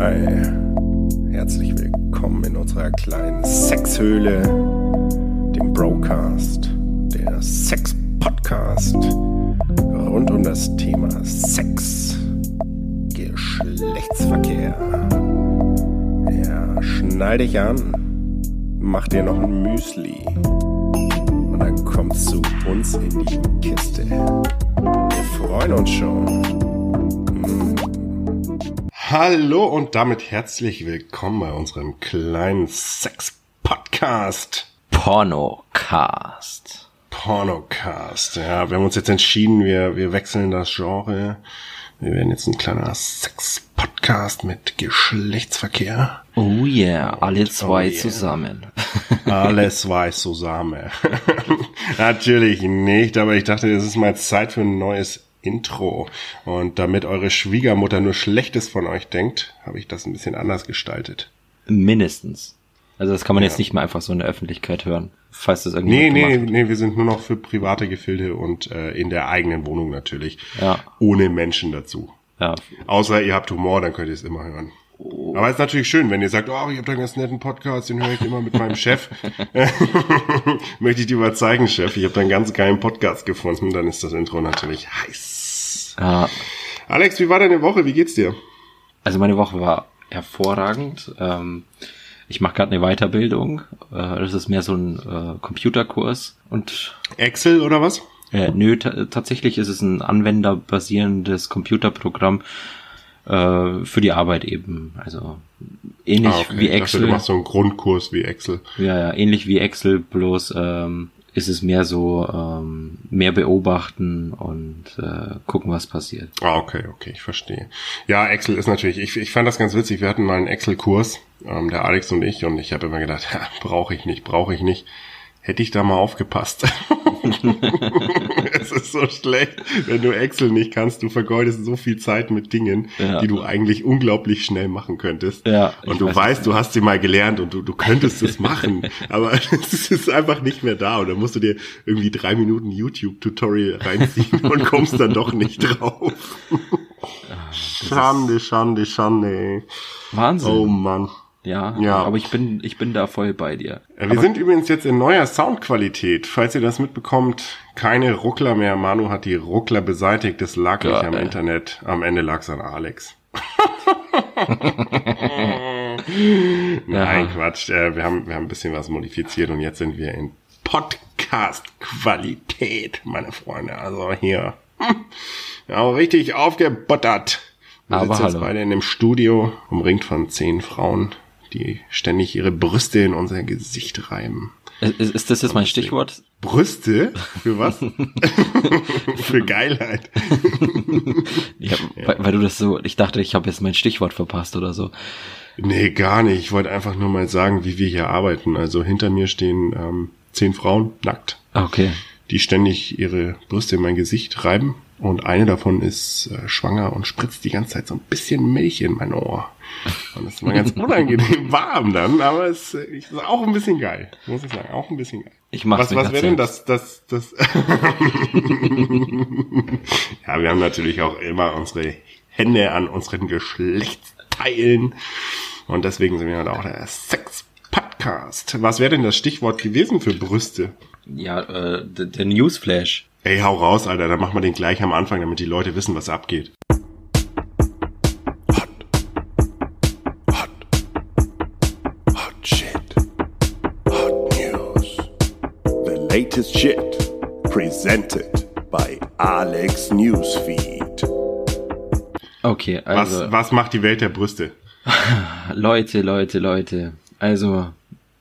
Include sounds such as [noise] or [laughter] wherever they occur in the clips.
Hi, herzlich willkommen in unserer kleinen Sexhöhle, dem Broadcast, der Sex-Podcast rund um das Thema Sex, Geschlechtsverkehr. Ja, schneid dich an, mach dir noch ein Müsli und dann kommst zu uns in die Kiste. Wir freuen uns schon. Hallo und damit herzlich willkommen bei unserem kleinen Sex-Podcast. Pornocast. Pornocast. Ja, wir haben uns jetzt entschieden, wir, wir wechseln das Genre. Wir werden jetzt ein kleiner Sex-Podcast mit Geschlechtsverkehr. Oh yeah, alle zwei Oh yeah. zusammen. [laughs] Alles weiß zusammen. [laughs] Natürlich nicht, aber ich dachte, es ist mal Zeit für ein neues Intro. Und damit eure Schwiegermutter nur Schlechtes von euch denkt, habe ich das ein bisschen anders gestaltet. Mindestens. Also das kann man jetzt nicht mehr einfach so in der Öffentlichkeit hören, falls das irgendwie Nee, nee, nee, wir sind nur noch für private Gefilde und äh, in der eigenen Wohnung natürlich. Ja. Ohne Menschen dazu. Ja, Außer ihr habt Humor, dann könnt ihr es immer hören. Aber es ist natürlich schön, wenn ihr sagt, oh, ich habe da einen ganz netten Podcast, den höre ich immer mit meinem Chef. [laughs] [laughs] Möchte ich dir mal zeigen, Chef. Ich habe da einen ganz geilen Podcast gefunden. Dann ist das Intro natürlich heiß. ja. Alex, wie war deine Woche? Wie geht's dir? Also meine Woche war hervorragend. Ähm, ich mache gerade eine Weiterbildung. Äh, das ist mehr so ein äh, Computerkurs. Und Excel oder was? äh, nö, ta- tatsächlich ist es ein anwenderbasierendes Computerprogramm äh, für die Arbeit eben. Also ähnlich Ah, okay. wie Ich dachte, Excel. du machst so einen Grundkurs wie Excel. Ja, ja, ähnlich wie Excel, bloß ähm, ist es mehr so ähm, mehr beobachten und äh, gucken, was passiert. Ah, okay, okay, ich verstehe. Ja, Excel ist natürlich, ich, ich fand das ganz witzig. Wir hatten mal einen Excel-Kurs, ähm, der Alex und ich, und ich habe immer gedacht, ja, [laughs] brauche ich nicht, brauche ich nicht. Hätte ich da mal aufgepasst. [laughs] es ist so schlecht, wenn du Excel nicht kannst. Du vergeudest so viel Zeit mit Dingen, Ja. die du eigentlich unglaublich schnell machen könntest. Ja, und du weiß, weißt, du hast sie mal gelernt und du, du könntest es machen, aber [laughs] es ist einfach nicht mehr da. Und dann musst du dir irgendwie drei Minuten YouTube-Tutorial reinziehen [laughs] und kommst dann doch nicht drauf. Schande, Schande, Schande. Wahnsinn. Oh Mann. Ja, ja. aber ich bin ich bin da voll bei dir. Ja, Wir sind übrigens jetzt in neuer Soundqualität. Falls ihr das mitbekommt, keine Ruckler mehr. Manu hat die Ruckler beseitigt. Das lag nicht am Geil. Internet. Am Ende lag's an Alex. [laughs] Nein, Quatsch. Äh, Wir haben, wir haben ein bisschen was modifiziert und jetzt sind wir in Podcast-Qualität, meine Freunde. Also hier. [laughs] hm, Ja, richtig aufgebuttert. Wir Aber sitzen jetzt hallo. beide in dem Studio, umringt von zehn Frauen, die ständig ihre Brüste in unser Gesicht reiben. Ist, ist das jetzt mein Stichwort? Brüste? Für was? [laughs] Für Geilheit. [laughs] Ja, Weil, weil du das so, ich dachte, ich habe jetzt mein Stichwort verpasst oder so. Nee, gar nicht. Ich wollte einfach nur mal sagen, wie wir hier arbeiten. Also hinter mir stehen ähm, zehn Frauen, nackt, Ah, Okay. die ständig ihre Brüste in mein Gesicht reiben. Und eine davon ist äh, schwanger und spritzt die ganze Zeit so ein bisschen Milch in mein Ohr. Und das ist mal ganz [laughs] unangenehm warm dann, aber es äh, ist auch ein bisschen geil, muss ich sagen. Auch ein bisschen geil. Ich mach's Was, was wäre denn das, das, das? [laughs] ja, wir haben natürlich auch immer unsere Hände an unseren Geschlechtsteilen. Und deswegen sind wir halt auch der Sex-Podcast. Was wäre denn das Stichwort gewesen für Brüste? Ja, äh, der Newsflash. Ey, hau raus, Alter. Dann machen wir den gleich am Anfang, damit die Leute wissen, was abgeht. Hot. Hot. Hot shit. Hot news. The latest shit. Presented by Alex Newsfeed. Okay, Was, also was macht die Welt der Brüste? [laughs] Leute, Leute, Leute. Also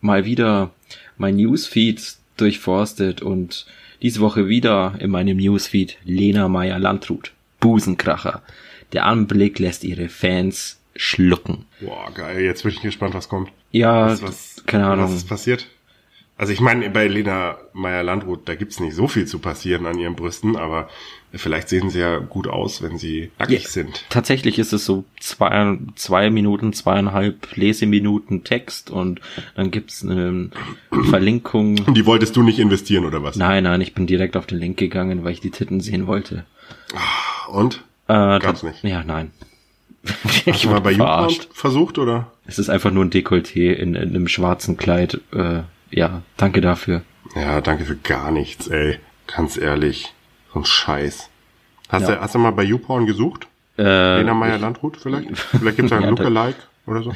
mal wieder mein Newsfeed durchforstet und diese Woche wieder in meinem Newsfeed Lena Meyer Landrut. Busenkracher. Der Anblick lässt ihre Fans schlucken. Boah, geil. Jetzt bin ich gespannt, was kommt. Ja, Was, was, keine Ahnung. Was ist passiert? Also ich meine, bei Lena Meyer-Landrut, da gibt's nicht so viel zu passieren an ihren Brüsten, aber vielleicht sehen sie ja gut aus, wenn sie nackig sind. Tatsächlich ist es so zwei, zwei Minuten, zweieinhalb Leseminuten Text und dann gibt's eine Verlinkung. Und die wolltest du nicht investieren, oder was? Nein, nein, ich bin direkt auf den Link gegangen, weil ich die Titten sehen wollte. Und? Äh, Gab's nicht. Ja, nein. Hast du mal bei [laughs] YouPorn versucht, oder? Es ist einfach nur ein Dekolleté in, in einem schwarzen Kleid. Äh, ja, danke dafür. Ja, danke für gar nichts, ey. Ganz ehrlich. So ein Scheiß. Hast, ja. du, hast du mal bei YouPorn gesucht? Äh, Lena Meyer-Landrut vielleicht? [laughs] Vielleicht gibt's da einen ja, Lookalike oder so?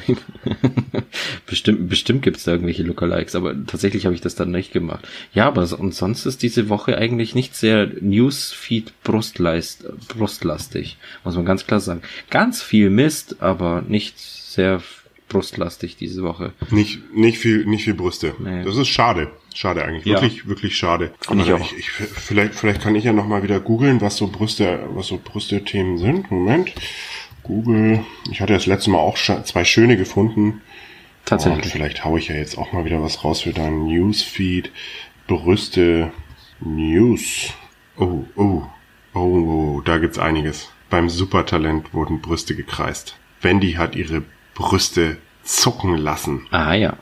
[laughs] bestimmt, bestimmt gibt's da irgendwelche Lookalikes, aber tatsächlich habe ich das dann nicht gemacht. Ja, aber und sonst ist diese Woche eigentlich nicht sehr Newsfeed Brustleist, brustlastig, muss man ganz klar sagen. Ganz viel Mist, aber nicht sehr brustlastig diese Woche. Nicht, nicht viel, nicht viel Brüste. Nee. Das ist schade. Schade eigentlich. Ja. Wirklich, wirklich schade. Finde ich auch. Ich, ich, vielleicht, vielleicht kann ich ja noch mal wieder googeln, was so Brüste, was so Brüste-Themen sind. Moment. Google. Ich hatte das letzte Mal auch zwei schöne gefunden. Tatsächlich. Und vielleicht haue ich ja jetzt auch mal wieder was raus für deinen Newsfeed. Brüste News. Oh, oh, oh, oh, da gibt's einiges. Beim Supertalent wurden Brüste gekreist. Wendy hat ihre Brüste zucken lassen. Ah ja.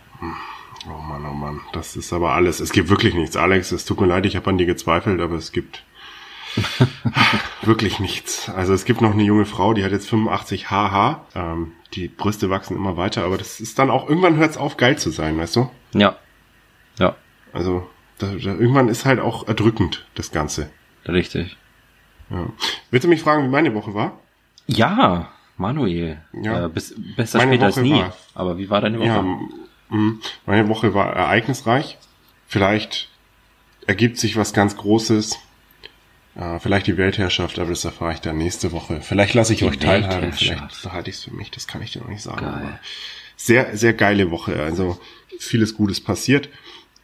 Oh Mann, oh Mann. Das ist aber alles. Es gibt wirklich nichts, Alex. Es tut mir leid, ich habe an dir gezweifelt, aber es gibt [laughs] wirklich nichts. Also es gibt noch eine junge Frau, die hat jetzt 85 HH. Ähm, die Brüste wachsen immer weiter, aber das ist dann auch, irgendwann hört es auf, geil zu sein, weißt du? Ja. Ja. Also da, da, irgendwann ist halt auch erdrückend, das Ganze. Richtig. Ja. Willst du mich fragen, wie meine Woche war? Ja, Manuel. Ja. Äh, bis, besser meine später Woche als nie. War, aber wie war deine Woche? Ja, meine Woche war ereignisreich. Vielleicht ergibt sich was ganz Großes. Äh, vielleicht die Weltherrschaft, aber das erfahre ich dann nächste Woche. Vielleicht lasse ich die euch teilhaben, vielleicht behalte ich es für mich, das kann ich dir noch nicht sagen. Geil. sehr, sehr geile Woche. Also vieles Gutes passiert.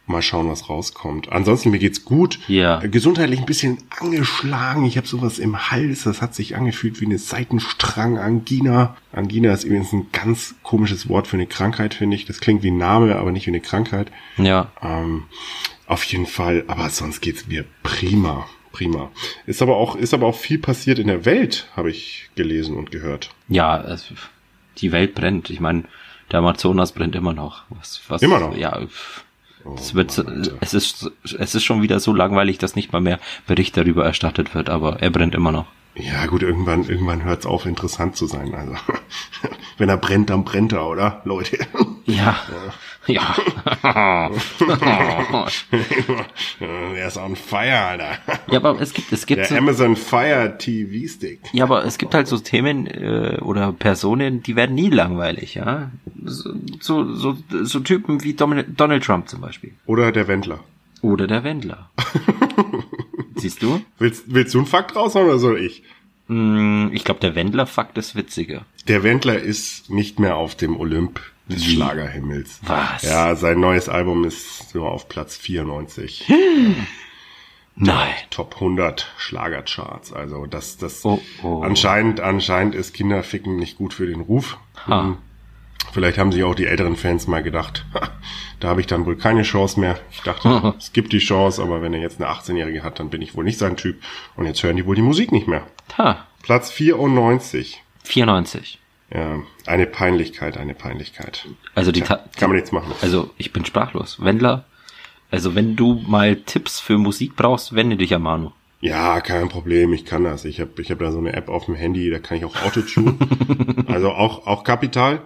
Mal schauen, was rauskommt. Ansonsten, mir geht's gut. Ja. Gesundheitlich ein bisschen angeschlagen. Ich habe sowas im Hals. Das hat sich angefühlt wie eine Seitenstrang-Angina. Angina ist übrigens ein ganz komisches Wort für eine Krankheit, finde ich. Das klingt wie ein Name, aber nicht wie eine Krankheit. Ja. Ähm, auf jeden Fall. Aber sonst geht's mir prima. Prima. Ist aber auch, ist aber auch viel passiert in der Welt, habe ich gelesen und gehört. Ja, es, die Welt brennt. Ich meine, der Amazonas brennt immer noch. Was, was, immer noch? Ja, Oh, es wird, Mann, es ist, es ist schon wieder so langweilig, dass nicht mal mehr Bericht darüber erstattet wird, aber er brennt immer noch. Ja, gut, irgendwann, irgendwann hört es auf, interessant zu sein. Also, [laughs] wenn er brennt, dann brennt er, oder, Leute? Ja. Ja. Ja. [laughs] er ist on fire, Alter. Ja, aber es gibt, es gibt. Der so, Amazon Fire TV Stick. Ja, aber es gibt halt so Themen äh, oder Personen, die werden nie langweilig, ja. So, so, so, so Typen wie Donald Trump zum Beispiel. Oder der Wendler. Oder der Wendler. [laughs] Siehst du? Willst, willst du einen Fakt raushauen oder soll ich? Mm, ich glaube, der Wendler-Fakt ist witziger. Der Wendler ist nicht mehr auf dem Olymp des? Schlagerhimmels. Was? Ja, sein neues Album ist so auf Platz 94. Nein. Top 100 Schlagercharts. Also das, das oh, oh. anscheinend, anscheinend ist Kinderficken nicht gut für den Ruf. Ha. Hm. Vielleicht haben sich auch die älteren Fans mal gedacht, da habe ich dann wohl keine Chance mehr. Ich dachte, [laughs] es gibt die Chance, aber wenn er jetzt eine 18-Jährige hat, dann bin ich wohl nicht sein Typ. Und jetzt hören die wohl die Musik nicht mehr. Ha. Platz 94. 94. Ja, eine Peinlichkeit, eine Peinlichkeit. Also die Tja, kann man nichts machen. Also ich bin sprachlos. Wendler, also wenn du mal Tipps für Musik brauchst, wende dich an Manu. Ja, kein Problem, ich kann das. Ich habe ich hab da so eine App auf dem Handy, da kann ich auch Autotune. [laughs] also auch, auch Kapital.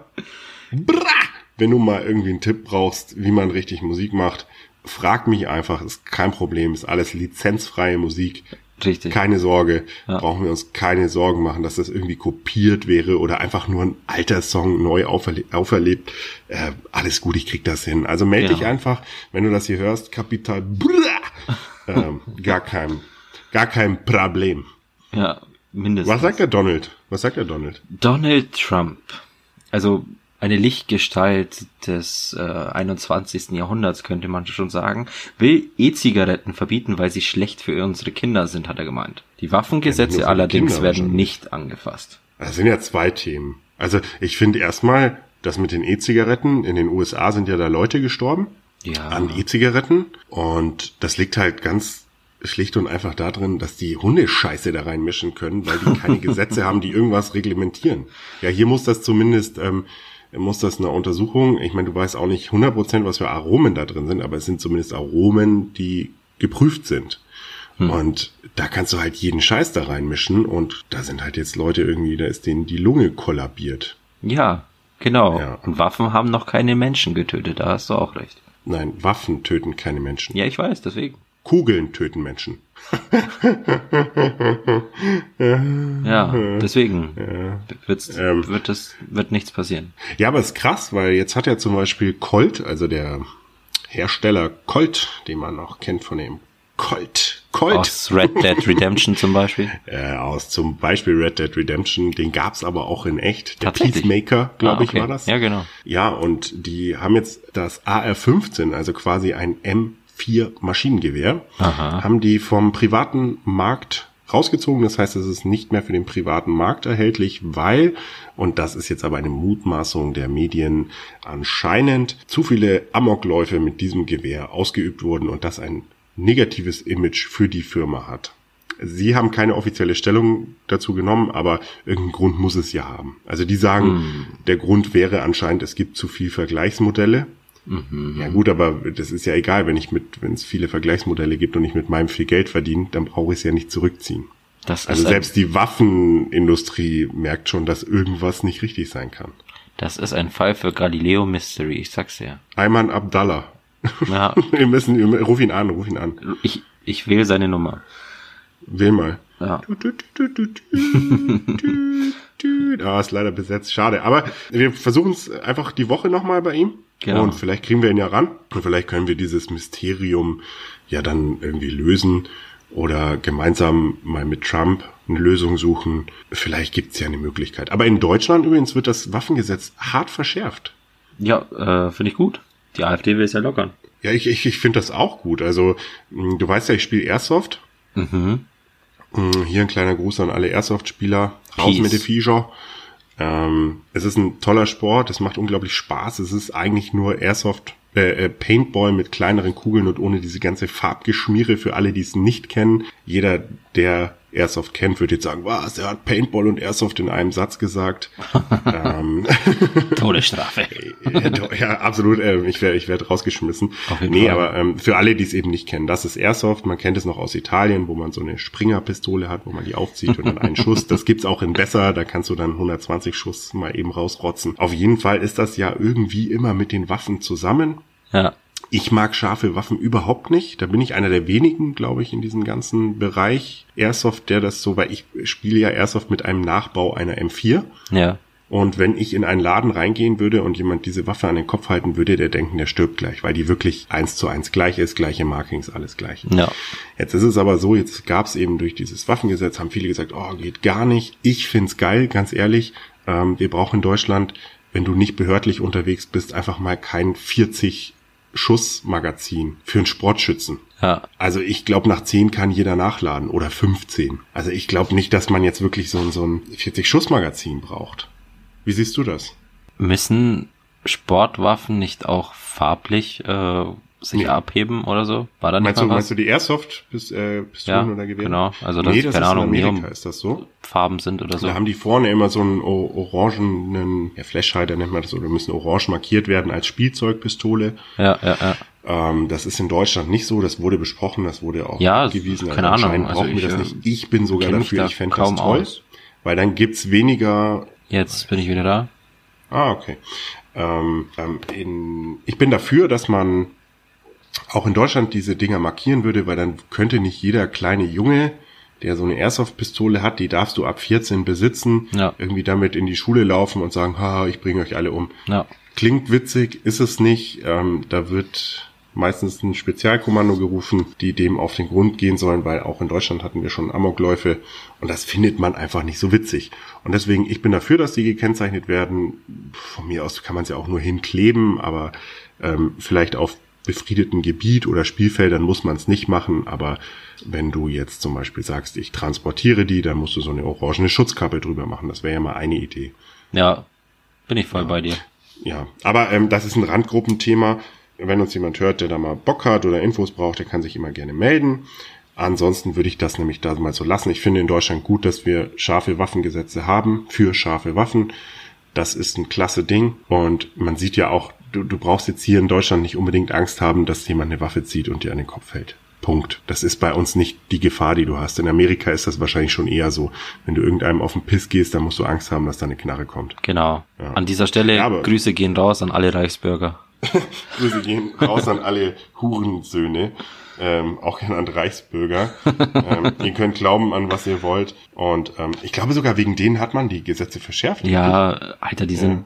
Bra! Wenn du mal irgendwie einen Tipp brauchst, wie man richtig Musik macht, frag mich einfach, ist kein Problem, ist alles lizenzfreie Musik. Richtig. Keine Sorge, ja. brauchen wir uns keine Sorgen machen, dass das irgendwie kopiert wäre oder einfach nur ein alter Song neu auferle auferlebt. Äh, alles gut, ich krieg das hin. Also melde ja. dich einfach, wenn du das hier hörst, Kapital. ähm, [laughs] gar kein, gar kein Problem. Ja, mindestens. Was sagt der Donald? Was sagt der Donald? Donald Trump. Also eine Lichtgestalt des äh, 21. Jahrhunderts, könnte man schon sagen, will E-Zigaretten verbieten, weil sie schlecht für unsere Kinder sind, hat er gemeint. Die Waffengesetze ja, allerdings werden nicht angefasst. Das sind ja zwei Themen. Also ich finde erstmal, das mit den E-Zigaretten, in den USA sind ja da Leute gestorben ja. an E-Zigaretten und das liegt halt ganz schlicht und einfach darin, dass die Hundescheiße da reinmischen können, weil die keine [laughs] Gesetze haben, die irgendwas reglementieren. Ja, hier muss das zumindest ähm, muss das eine Untersuchung, ich meine, du weißt auch nicht 100%, was für Aromen da drin sind, aber es sind zumindest Aromen, die geprüft sind. Hm. Und da kannst du halt jeden Scheiß da reinmischen und da sind halt jetzt Leute irgendwie, da ist denen die Lunge kollabiert. Ja, genau. Ja. Und Waffen haben noch keine Menschen getötet, da hast du auch recht. Nein, Waffen töten keine Menschen. Ja, ich weiß, deswegen. Kugeln töten Menschen. [laughs] ja, deswegen ja. Ähm, wird das wird nichts passieren. Ja, aber es ist krass, weil jetzt hat ja zum Beispiel Colt, also der Hersteller Colt, den man auch kennt von dem Colt. Colt. Aus Red Dead Redemption zum Beispiel. [laughs] Äh, aus zum Beispiel Red Dead Redemption. Den gab's aber auch in echt. Der Peacemaker, glaube ah, okay. ich, war das. Ja, genau. Ja, und die haben jetzt das AR-15, also quasi ein M4 Maschinengewehr, Aha. haben die vom privaten Markt rausgezogen. Das heißt, es ist nicht mehr für den privaten Markt erhältlich, weil, und das ist jetzt aber eine Mutmaßung der Medien, anscheinend zu viele Amokläufe mit diesem Gewehr ausgeübt wurden und das ein negatives Image für die Firma hat. Sie haben keine offizielle Stellung dazu genommen, aber irgendeinen Grund muss es ja haben. Also die sagen, mm. der Grund wäre anscheinend, es gibt zu viel Vergleichsmodelle. Mhm. Ja gut, aber das ist ja egal, wenn ich mit, wenn es viele Vergleichsmodelle gibt und ich mit meinem viel Geld verdiene, dann brauche ich es ja nicht zurückziehen. Das also selbst die Waffenindustrie merkt schon, dass irgendwas nicht richtig sein kann. Das ist ein Fall für Galileo Mystery, ich sag's ja. Ayman Abdallah. Ja. [laughs] wir müssen, ruf ihn an, ruf ihn an. Ich, ich wähle seine Nummer. Wähl mal. Ja. [laughs] Ah, ist leider besetzt. Schade. Aber wir versuchen es einfach die Woche nochmal bei ihm. Genau. Und vielleicht kriegen wir ihn ja ran. Und vielleicht können wir dieses Mysterium ja dann irgendwie lösen. Oder gemeinsam mal mit Trump eine Lösung suchen. Vielleicht gibt's ja eine Möglichkeit. Aber in Deutschland übrigens wird das Waffengesetz hart verschärft. Ja, äh, finde ich gut. Die AfD will es ja lockern. Ja, ich, ich, ich finde das auch gut. Also, du weißt ja, ich spiele Airsoft. Mhm. Hm, hier ein kleiner Gruß an alle Airsoft-Spieler. Raus mit den Viecher. Ähm, es ist ein toller Sport, es macht unglaublich Spaß. Es ist eigentlich nur Airsoft äh, äh, Paintball mit kleineren Kugeln und ohne diese ganze Farbgeschmiere für alle, die es nicht kennen. Jeder, der Airsoft kennt, würde jetzt sagen, was, er hat Paintball und Airsoft in einem Satz gesagt. [laughs] ähm, [laughs] Todesstrafe. ja, absolut. Äh, ich werde ich werd rausgeschmissen. Nee, aber ähm, für alle, die es eben nicht kennen, das ist Airsoft. Man kennt es noch aus Italien, wo man so eine Springerpistole hat, wo man die aufzieht und dann einen Schuss. Das gibt's auch in besser. Da kannst du dann 120 Schuss mal eben rausrotzen. Auf jeden Fall ist das ja irgendwie immer mit den Waffen zusammen. Ja. Ich mag scharfe Waffen überhaupt nicht. Da bin ich einer der wenigen, glaube ich, in diesem ganzen Bereich Airsoft, der das so, weil ich spiele ja Airsoft mit einem Nachbau einer M4. Ja. Und wenn ich in einen Laden reingehen würde und jemand diese Waffe an den Kopf halten würde, der denken, der stirbt gleich, weil die wirklich eins zu eins gleich ist, gleiche Markings, alles gleich. Ja. Jetzt ist es aber so, jetzt gab es eben durch dieses Waffengesetz, haben viele gesagt, oh, geht gar nicht. Ich find's geil, ganz ehrlich. Ähm, wir brauchen in Deutschland, wenn du nicht behördlich unterwegs bist, einfach mal kein 40 Schussmagazin für einen Sportschützen. Ja. Also ich glaube, nach 10 kann jeder nachladen oder 15. Also ich glaube nicht, dass man jetzt wirklich so, so ein 40-Schuss-Magazin braucht. Wie siehst du das? Müssen Sportwaffen nicht auch farblich äh, sich nee. abheben oder so? War da nicht meinst, du, meinst du die Airsoft bis, äh, ja, oder Gewehre? Genau, also das, nee, das keine ist Ahnung, in Amerika ist das so. Farben sind oder so. Da haben die vorne immer so einen orangenen, ja, Flashhalter nennt man das, oder müssen orange markiert werden als Spielzeugpistole. Ja, ja, ja. Ähm, das ist in Deutschland nicht so, das wurde besprochen, das wurde auch ja, gewiesen. Keine also Ahnung, also brauchen wir das nicht. Ich bin sogar dafür, da ich fände das toll, aus. weil dann gibt's weniger... Jetzt bin ich wieder da. Ah, okay. Ähm, ähm, in, ich bin dafür, dass man auch in Deutschland diese Dinger markieren würde, weil dann könnte nicht jeder kleine Junge, der so eine Airsoft-Pistole hat, die darfst du ab 14 besitzen, ja. irgendwie damit in die Schule laufen und sagen, ha, ich bringe euch alle um. Ja. Klingt witzig, ist es nicht. Ähm, da wird meistens ein Spezialkommando gerufen, die dem auf den Grund gehen sollen, weil auch in Deutschland hatten wir schon Amokläufe und das findet man einfach nicht so witzig. Und deswegen, ich bin dafür, dass die gekennzeichnet werden. Von mir aus kann man es ja auch nur hinkleben, aber ähm, vielleicht auf befriedeten Gebiet oder Spielfeldern muss man es nicht machen, aber wenn du jetzt zum Beispiel sagst, ich transportiere die, dann musst du so eine orangene Schutzkappe drüber machen. Das wäre ja mal eine Idee. Ja, bin ich voll ja. bei dir. Ja, aber ähm, das ist ein Randgruppenthema. Wenn uns jemand hört, der da mal Bock hat oder Infos braucht, der kann sich immer gerne melden. Ansonsten würde ich das nämlich da mal so lassen. Ich finde in Deutschland gut, dass wir scharfe Waffengesetze haben für scharfe Waffen. Das ist ein klasse Ding. Und man sieht ja auch, du, du brauchst jetzt hier in Deutschland nicht unbedingt Angst haben, dass jemand eine Waffe zieht und dir an den Kopf fällt. Punkt. Das ist bei uns nicht die Gefahr, die du hast. In Amerika ist das wahrscheinlich schon eher so. Wenn du irgendeinem auf den Piss gehst, dann musst du Angst haben, dass da eine Knarre kommt. Genau. Ja. An dieser Stelle ja, Grüße gehen raus an alle Reichsbürger. [laughs] Grüße gehen raus an alle Hurensöhne. Ähm, auch gerne an Reichsbürger. ähm, ihr könnt glauben an was ihr wollt. Und ähm, ich glaube sogar wegen denen hat man die Gesetze verschärft. Ja, Alter, die sind.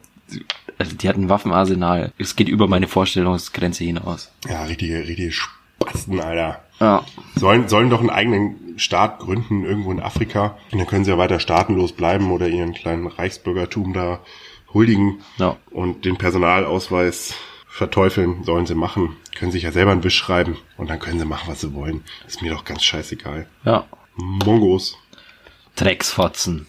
Also die hatten ein Waffenarsenal. Es geht über meine Vorstellungsgrenze hinaus. Ja, richtige, richtige Spasten, Alter. Ja. Sollen, sollen doch einen eigenen Staat gründen, irgendwo in Afrika. Und dann können sie ja weiter staatenlos bleiben oder ihren kleinen Reichsbürgertum da huldigen. Ja. Und den Personalausweis verteufeln sollen sie machen. Können sich ja selber einen Wisch schreiben und dann können sie machen, was sie wollen. ist mir doch ganz scheißegal. Ja. Mongos. Drecksfotzen.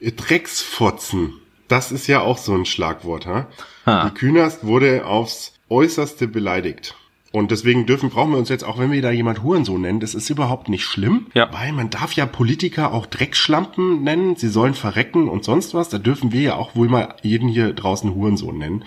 Drecksfotzen. Das ist ja auch so ein Schlagwort, ha? ha. Die Künast wurde aufs äußerste beleidigt. Und deswegen dürfen, brauchen wir uns jetzt, auch wenn wir da jemand Hurensohn nennen, das ist überhaupt nicht schlimm, ja. weil man darf ja Politiker auch Dreckschlampen nennen, sie sollen verrecken und sonst was, da dürfen wir ja auch wohl mal jeden hier draußen Hurensohn nennen.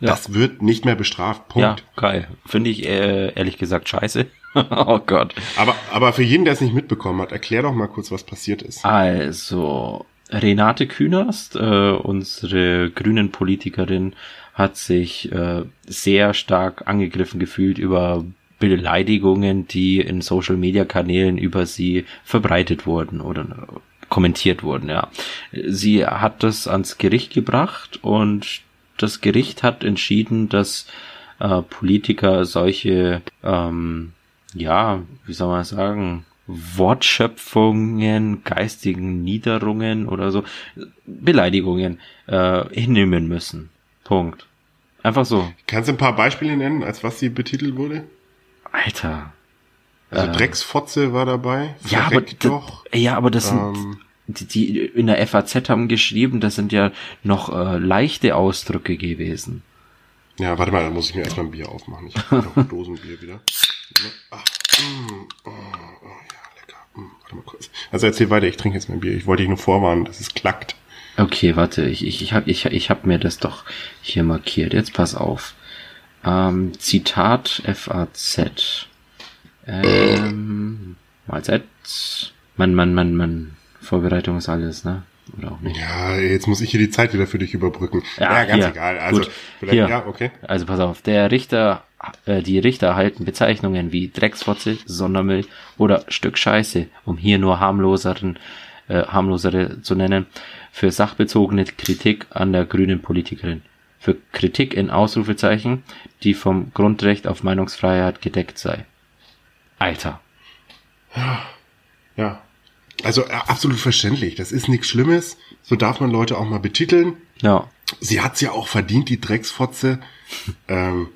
Ja. Das wird nicht mehr bestraft, Punkt. Ja, geil. Finde ich äh, ehrlich gesagt scheiße. [laughs] oh Gott. Aber, aber für jeden, der es nicht mitbekommen hat, erklär doch mal kurz, was passiert ist. Also, Renate Künast, äh, unsere grünen Politikerin, hat sich äh, sehr stark angegriffen gefühlt über Beleidigungen, die in Social Media Kanälen über sie verbreitet wurden oder kommentiert wurden, ja. Sie hat das ans Gericht gebracht und das Gericht hat entschieden, dass äh, Politiker solche, ähm, ja, wie soll man sagen, Wortschöpfungen, geistigen Niederungen oder so, Beleidigungen äh, hinnehmen müssen. Punkt. Einfach so. Kannst du ein paar Beispiele nennen, als was sie betitelt wurde? Alter. Also äh, Drecksfotze war dabei. Ja, aber doch. ja, aber das ähm, sind die, die in der FAZ haben geschrieben, das sind ja noch äh, leichte Ausdrücke gewesen. Ja, warte mal, da muss ich mir erstmal ein Bier aufmachen. Ich habe [laughs] noch Dosenbier wieder. Ach, mm, oh, oh, ja, lecker. Mm, warte mal kurz. Also erzähl weiter, ich trinke jetzt mein Bier. Ich wollte dich nur vorwarnen, dass es klackt. Okay, warte, ich, ich, ich habe ich, ich hab mir das doch hier markiert. Jetzt pass auf. Ähm, Zitat FAZ. Ähm, Mahlzeit. Mann, Mann, Mann, Mann. Vorbereitung ist alles, ne? Oder auch nicht? Ja, jetzt muss ich hier die Zeit wieder für dich überbrücken. Ja, ja ganz hier. egal. Also, Gut. vielleicht, hier. ja, okay. Also pass auf, der Richter, äh, die Richter erhalten Bezeichnungen wie Drecksfotze, Sondermüll oder Stück Scheiße, um hier nur harmloseren, äh, harmlosere zu nennen, für sachbezogene Kritik an der grünen Politikerin. Für Kritik in Ausrufezeichen, die vom Grundrecht auf Meinungsfreiheit gedeckt sei. Alter. Ja. Ja. Also äh, absolut verständlich. Das ist nichts Schlimmes. So darf man Leute auch mal betiteln. Ja. Sie hat's ja auch verdient, die Drecksfotze. [laughs] ähm,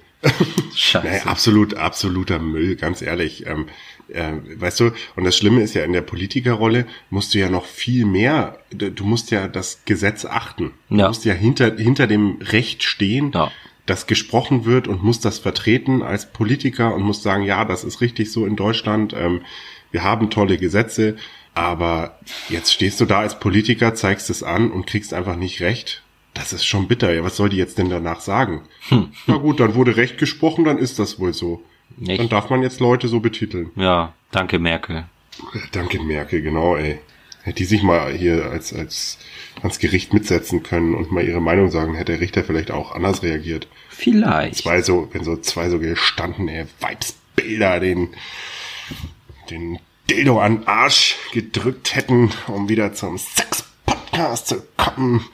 Scheiße. naja, absolut, absoluter Müll, ganz ehrlich. Ähm, äh, weißt du, und das Schlimme ist ja, in der Politikerrolle musst du ja noch viel mehr, du musst ja das Gesetz achten. Du ja. musst ja hinter, hinter dem Recht stehen, ja. das gesprochen wird und musst das vertreten als Politiker und musst sagen, ja, das ist richtig so in Deutschland. Ähm, wir haben tolle Gesetze, aber jetzt stehst du da als Politiker, zeigst es an und kriegst einfach nicht recht. Das ist schon bitter. Ja, was soll die jetzt denn danach sagen? Hm. Na gut, dann wurde Recht gesprochen, dann ist das wohl so. Nicht? Dann darf man jetzt Leute so betiteln. Ja, danke Merkel. Danke Merkel, genau, ey. Hätte die sich mal hier als, als ans Gericht mitsetzen können und mal ihre Meinung sagen, hätte der Richter vielleicht auch anders reagiert. Vielleicht. Zwei so, wenn so zwei so gestandene Weibsbilder den, den Dildo an Arsch gedrückt hätten, um wieder zum Sex-Podcast zu kommen.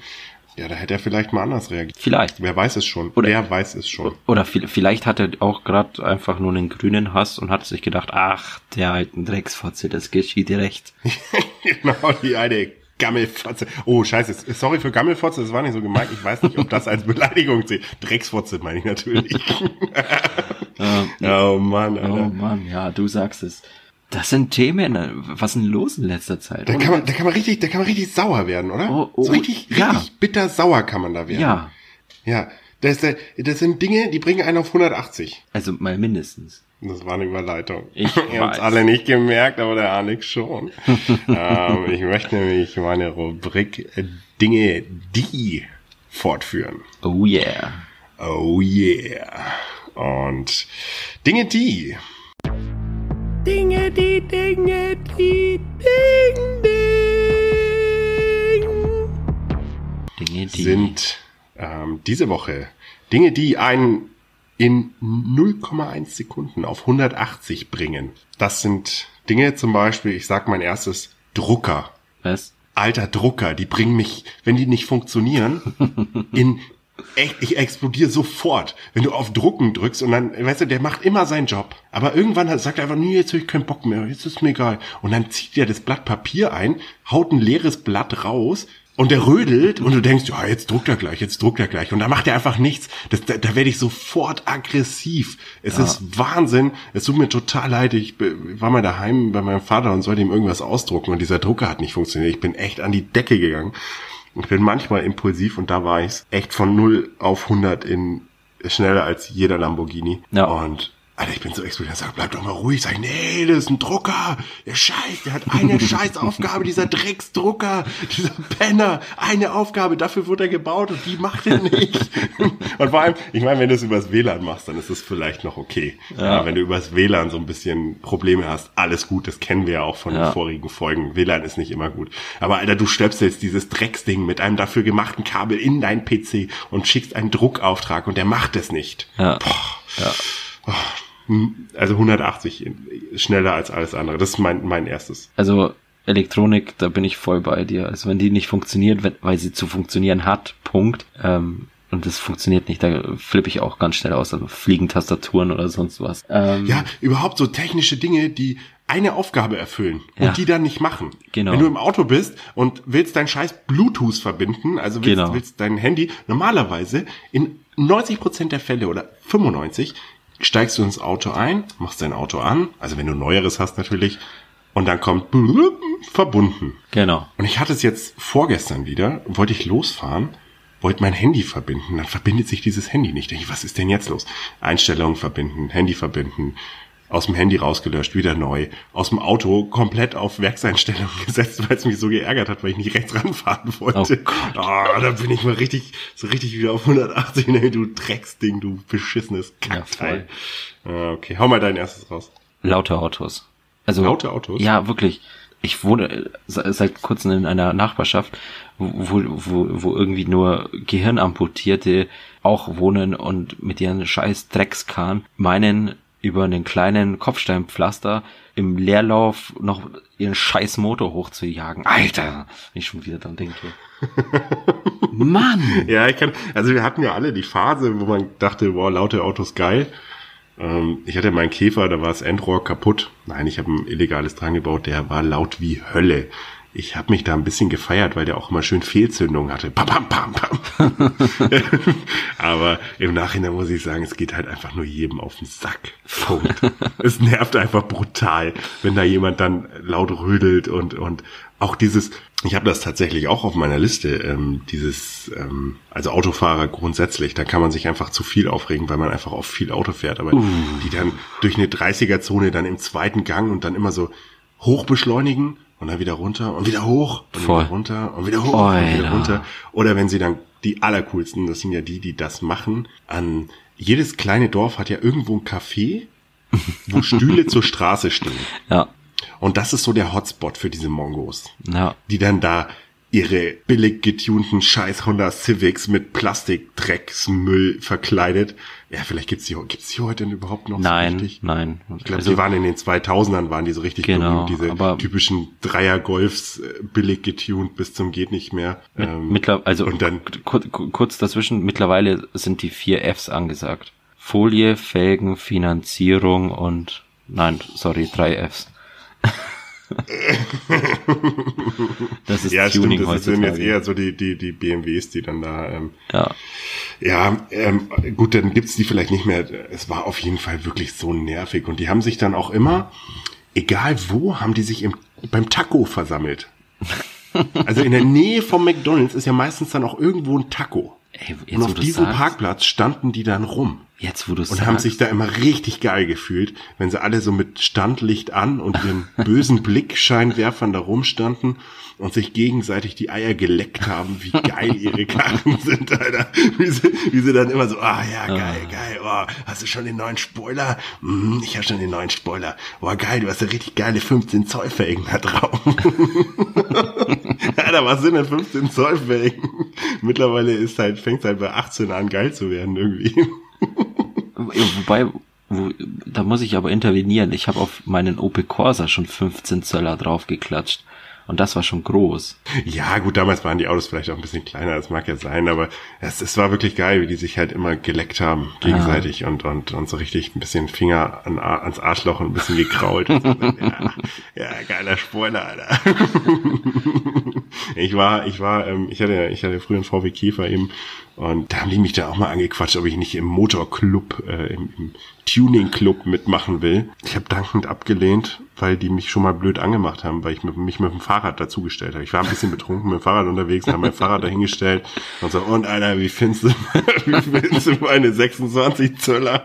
Ja, da hätte er vielleicht mal anders reagiert. Vielleicht. Wer weiß es schon. Oder, Wer weiß es schon. Oder vielleicht hat er auch gerade einfach nur einen grünen Hass und hat sich gedacht, ach, der alten Drecksfotze, das geschieht dir recht. [laughs] genau, die eine Gammelfotze. Oh, scheiße. Sorry für Gammelfotze, das war nicht so gemeint. Ich weiß nicht, ob das als Beleidigung zählt. Drecksfotze meine ich natürlich. [laughs] ähm, oh Mann, Alter. Oh Mann, ja, du sagst es. Das sind Themen, was ist denn los in letzter Zeit? Da kann man, da kann man richtig, da kann man richtig sauer werden, oder? Oh, oh, so richtig, ja. richtig bitter sauer kann man da werden. Ja. Ja. Das, das sind Dinge, die bringen einen auf 180. Also mal mindestens. Das war eine Überleitung. Ich [laughs] Ihr habt alle nicht gemerkt, aber der Alex schon. [laughs] ähm, ich möchte nämlich meine Rubrik Dinge, die fortführen. Oh yeah. Oh yeah. Und Dinge, die Dinge, die Dinge, die Ding, Ding. Dinge, die. Sind ähm, diese Woche Dinge, die einen in 0,1 Sekunden auf 180 bringen. Das sind Dinge zum Beispiel, ich sag mein erstes, Drucker. Was? Alter Drucker, die bringen mich, wenn die nicht funktionieren, [laughs] in echt, ich explodiere sofort, wenn du auf Drucken drückst und dann, weißt du, der macht immer seinen Job. Aber irgendwann sagt er einfach, nee, jetzt habe ich keinen Bock mehr, jetzt ist mir egal. Und dann zieht er das Blatt Papier ein, haut ein leeres Blatt raus, und der rödelt und du denkst, ja, jetzt druckt er gleich, jetzt druckt er gleich. Und da macht er einfach nichts. Das, da, da werde ich sofort aggressiv. Es Ja. ist Wahnsinn. Es tut mir total leid. Ich war mal daheim bei meinem Vater und sollte ihm irgendwas ausdrucken und dieser Drucker hat nicht funktioniert. Ich bin echt an die Decke gegangen. Ich bin manchmal impulsiv und da war ich echt von 0 auf 100 in schneller als jeder Lamborghini. Ja. Und Alter, ich bin so explodiert. Sag, bleib doch mal ruhig. Sag, nee, das ist ein Drucker. Der Scheiß, der hat eine [laughs] Scheißaufgabe, dieser Drecksdrucker, dieser Penner. Eine Aufgabe, dafür wurde er gebaut und die macht er nicht. [laughs] und vor allem, ich meine, wenn du es übers WLAN machst, dann ist es vielleicht noch okay. Ja. wenn du übers WLAN so ein bisschen Probleme hast, alles gut. Das kennen wir ja auch von Ja. den vorigen Folgen. WLAN ist nicht immer gut. Aber Alter, du stöpselst dieses Drecksding mit einem dafür gemachten Kabel in dein PC und schickst einen Druckauftrag und der macht es nicht. Ja. Boah. Also 180 schneller als alles andere. Das ist mein, mein erstes. Also Elektronik, da bin ich voll bei dir. Also wenn die nicht funktioniert, wenn, weil sie zu funktionieren hat, Punkt. Ähm, und das funktioniert nicht, da flippe ich auch ganz schnell aus. Also Fliegentastaturen oder sonst was. Ähm, Ja, überhaupt so technische Dinge, die eine Aufgabe erfüllen und Ja. die dann nicht machen. Genau. Wenn du im Auto bist und willst dein scheiß Bluetooth verbinden, also willst, Genau. willst dein Handy, normalerweise in 90 Prozent der Fälle oder 95 steigst du ins Auto ein, machst dein Auto an, also wenn du neueres hast natürlich, und dann kommt verbunden. Genau. Und ich hatte es jetzt vorgestern wieder, wollte ich losfahren, wollte mein Handy verbinden, dann verbindet sich dieses Handy nicht. Denke ich, was ist denn jetzt los? Einstellungen verbinden, Handy verbinden, aus dem Handy rausgelöscht, wieder neu, aus dem Auto komplett auf Werkseinstellungen [laughs] gesetzt, weil es mich so geärgert hat, weil ich nicht rechts ranfahren wollte. Oh. Ah, da bin ich mal richtig, so richtig wieder auf 180, ne, du Drecksding, du beschissenes Ja, Kackteil. Ah, okay, hau mal dein erstes raus. Laute Autos. Also Laute Autos? Ja, wirklich. Ich wohne se- seit kurzem in einer Nachbarschaft, wo, wo, wo irgendwie nur Gehirnamputierte auch wohnen und mit ihren scheiß Dreckskahn meinen, über einen kleinen Kopfsteinpflaster im Leerlauf noch ihren scheiß Motor hochzujagen. Alter, wenn ich schon wieder dran denke. [laughs] Mann! Ja, ich kann, also wir hatten ja alle die Phase, wo man dachte, wow, laute Autos geil. Ähm, ich hatte meinen Käfer, da war das Endrohr kaputt. Nein, ich habe ein illegales dran gebaut, der war laut wie Hölle. Ich habe mich da ein bisschen gefeiert, weil der auch immer schön Fehlzündungen hatte. Pam, pam, pam, pam. [laughs] Aber im Nachhinein muss ich sagen, es geht halt einfach nur jedem auf den Sack. Punkt. es nervt einfach brutal, wenn da jemand dann laut rödelt und, und auch dieses, ich habe das tatsächlich auch auf meiner Liste, ähm, dieses, ähm, also Autofahrer grundsätzlich, da kann man sich einfach zu viel aufregen, weil man einfach auf viel Auto fährt, aber die dann durch eine 30er-Zone dann im zweiten Gang und dann immer so hoch beschleunigen und dann wieder runter und wieder hoch und Voll. wieder runter und wieder hoch und wieder runter. Oder wenn sie dann die allercoolsten, das sind ja die, die das machen, an jedes kleine Dorf hat ja irgendwo ein Café, wo [laughs] Stühle zur Straße stehen. Ja, Und das ist so der Hotspot für diese Mongos, ja. die dann da ihre billig getunten scheiß Honda Civics mit Plastikdrecksmüll verkleidet. Ja, vielleicht gibt's die, gibt's die heute denn überhaupt noch Nein, so richtig? nein. Ich glaube, die waren in den 2000ern, waren die so richtig Genau, berühmt, diese typischen Dreier-Golfs, äh, billig getunt bis zum geht nicht mehr. Ähm, Mittler also und dann kur kur- kurz dazwischen, mittlerweile sind die vier Fs angesagt. Folie, Felgen, Finanzierung und nein, sorry, drei Fs. [laughs] [laughs] das ist Ja, Tuning stimmt, das sind jetzt heutzutage. eher so die, die, die BMWs, die dann da, ähm, ja, ja, ähm, gut, dann gibt's die vielleicht nicht mehr. Es war auf jeden Fall wirklich so nervig. Und die haben sich dann auch immer, egal wo, haben die sich im, beim Taco versammelt. Also in der Nähe vom McDonalds ist ja meistens dann auch irgendwo ein Taco. Ey, jetzt, Und auf diesem sagst, Parkplatz standen die dann rum. Jetzt, wo du Und haben sich da immer richtig geil gefühlt, wenn sie alle so mit Standlicht an und ihren [laughs] bösen Blickscheinwerfern da rumstanden und sich gegenseitig die Eier geleckt haben, wie geil ihre Karren [laughs] sind, Alter. Wie sie, wie sie dann immer so, ah ja, geil, geil, oh, hast du schon den neuen Spoiler? Hm, ich habe schon den neuen Spoiler. Oh, geil, du hast ja richtig geile 15 Zoll Felgen da drauf. [laughs] Alter, was sind denn 15 Zoll Felgen? Mittlerweile ist halt, fängt halt bei 18 an geil zu werden irgendwie. Wobei, wo, da muss ich aber intervenieren. Ich habe auf meinen Opel Corsa schon 15 Zöller draufgeklatscht. Und das war schon groß. Ja, gut, damals waren die Autos vielleicht auch ein bisschen kleiner, das mag ja sein, aber es, es war wirklich geil, wie die sich halt immer geleckt haben, gegenseitig und, und, und so richtig ein bisschen Finger an, ans Arschloch und ein bisschen gekrault. So, [laughs] ja, ja, geiler Spoiler, Alter. [laughs] ich war, ich war, ähm, ich hatte, ich hatte früher einen VW Käfer eben und da haben die mich da auch mal angequatscht, ob ich nicht im Motorclub, äh, im, im Tuning-Club mitmachen will. Ich habe dankend abgelehnt, weil die mich schon mal blöd angemacht haben, weil ich mit, mich mit dem Fahrrad dazugestellt habe. Ich war ein bisschen betrunken mit dem Fahrrad unterwegs und habe mein Fahrrad dahingestellt und so, und Alter, wie findest du, [laughs] wie findest du meine 26 Zöller?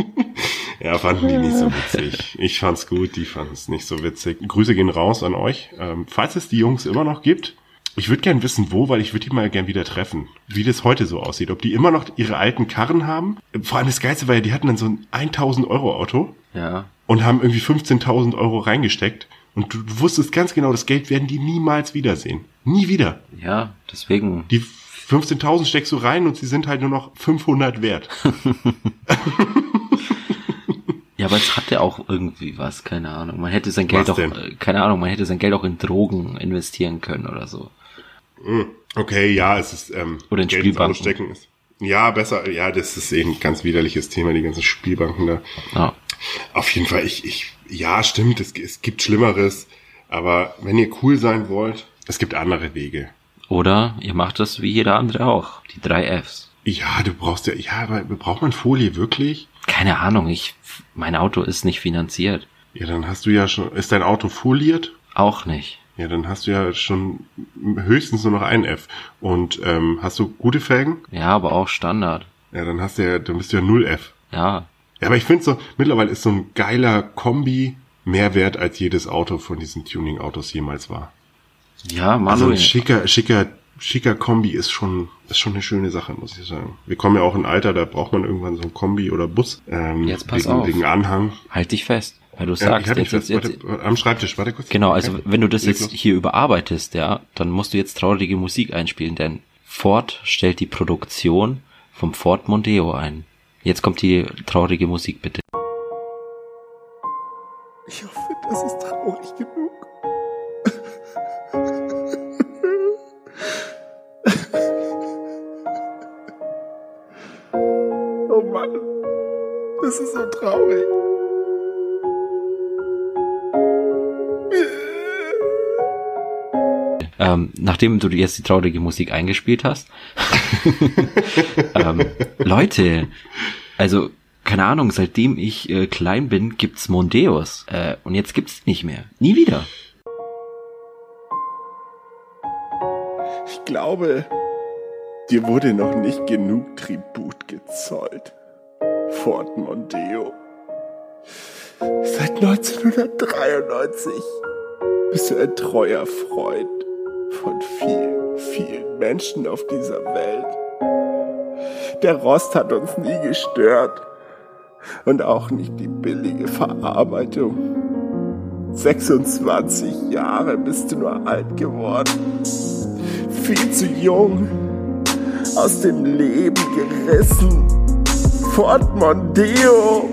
[laughs] ja, fanden die nicht so witzig. Ich fand's gut, die fanden es nicht so witzig. Grüße gehen raus an euch. Ähm, falls es die Jungs immer noch gibt, ich würde gern wissen, wo, weil ich würde die mal gern wieder treffen. Wie das heute so aussieht. Ob die immer noch ihre alten Karren haben. Vor allem das Geilste war ja, die hatten dann so ein 1000 Euro Auto Ja. und haben irgendwie 15.000 Euro reingesteckt. Und du wusstest ganz genau, das Geld werden die niemals wiedersehen. Nie wieder. Ja, deswegen. Die 15.000 steckst du rein und sie sind halt nur noch 500 wert. [laughs] Ja, aber es hatte auch irgendwie was, keine Ahnung. Man hätte sein Geld Was auch, denn? äh, keine Ahnung, man hätte sein Geld auch in Drogen investieren können oder so. Okay, ja, es ist ähm, Oder in Geld Spielbanken. stecken ist. Ja, besser. Ja, das ist eben ein ganz widerliches Thema, die ganzen Spielbanken da. Ja. Auf jeden Fall, ich, ich, ja, stimmt, es, es gibt Schlimmeres. Aber wenn ihr cool sein wollt, es gibt andere Wege. Oder ihr macht das wie jeder andere auch. Die drei Fs. Ja, du brauchst ja, ja, aber braucht man Folie wirklich? Keine Ahnung, ich, mein Auto ist nicht finanziert. Ja, dann hast du ja schon, ist dein Auto foliert? Auch nicht. Ja, dann hast du ja schon höchstens nur noch ein F. Und ähm, hast du gute Felgen? Ja, aber auch Standard. Ja, dann hast du ja, dann bist du ja 0F. Ja. Ja, aber ich finde so, mittlerweile ist so ein geiler Kombi mehr wert, als jedes Auto von diesen Tuning-Autos jemals war. Ja, Also Manuel. ein schicker, schicker, schicker Kombi ist schon, ist schon eine schöne Sache, muss ich sagen. Wir kommen ja auch in ein Alter, da braucht man irgendwann so ein Kombi oder Bus. Ähm, Jetzt pass wegen, auf. Wegen Anhang. halt dich fest. Weil du Ja, sagst, mich jetzt, jetzt, jetzt, Warte, am Schreibtisch, warte kurz. Genau, also wenn du das jetzt hier überarbeitest, ja, dann musst du jetzt traurige Musik einspielen, denn Ford stellt die Produktion vom Ford Mondeo ein. Jetzt kommt die traurige Musik bitte. Ich hoffe, das ist traurig genug. Oh Mann, das ist so traurig. Ähm, nachdem du jetzt die traurige Musik eingespielt hast. [laughs] ähm, Leute, also keine Ahnung, seitdem ich äh, klein bin, gibt's Mondeos. Äh, und jetzt gibt's nicht mehr. Nie wieder. Ich glaube, dir wurde noch nicht genug Tribut gezollt. Fort Mondeo. Seit 1993 bist du ein treuer Freund von vielen, vielen Menschen auf dieser Welt. Der Rost hat uns nie gestört und auch nicht die billige Verarbeitung. 26 Jahre bist du nur alt geworden viel zu jung, aus dem Leben gerissen. Fort Mondeo.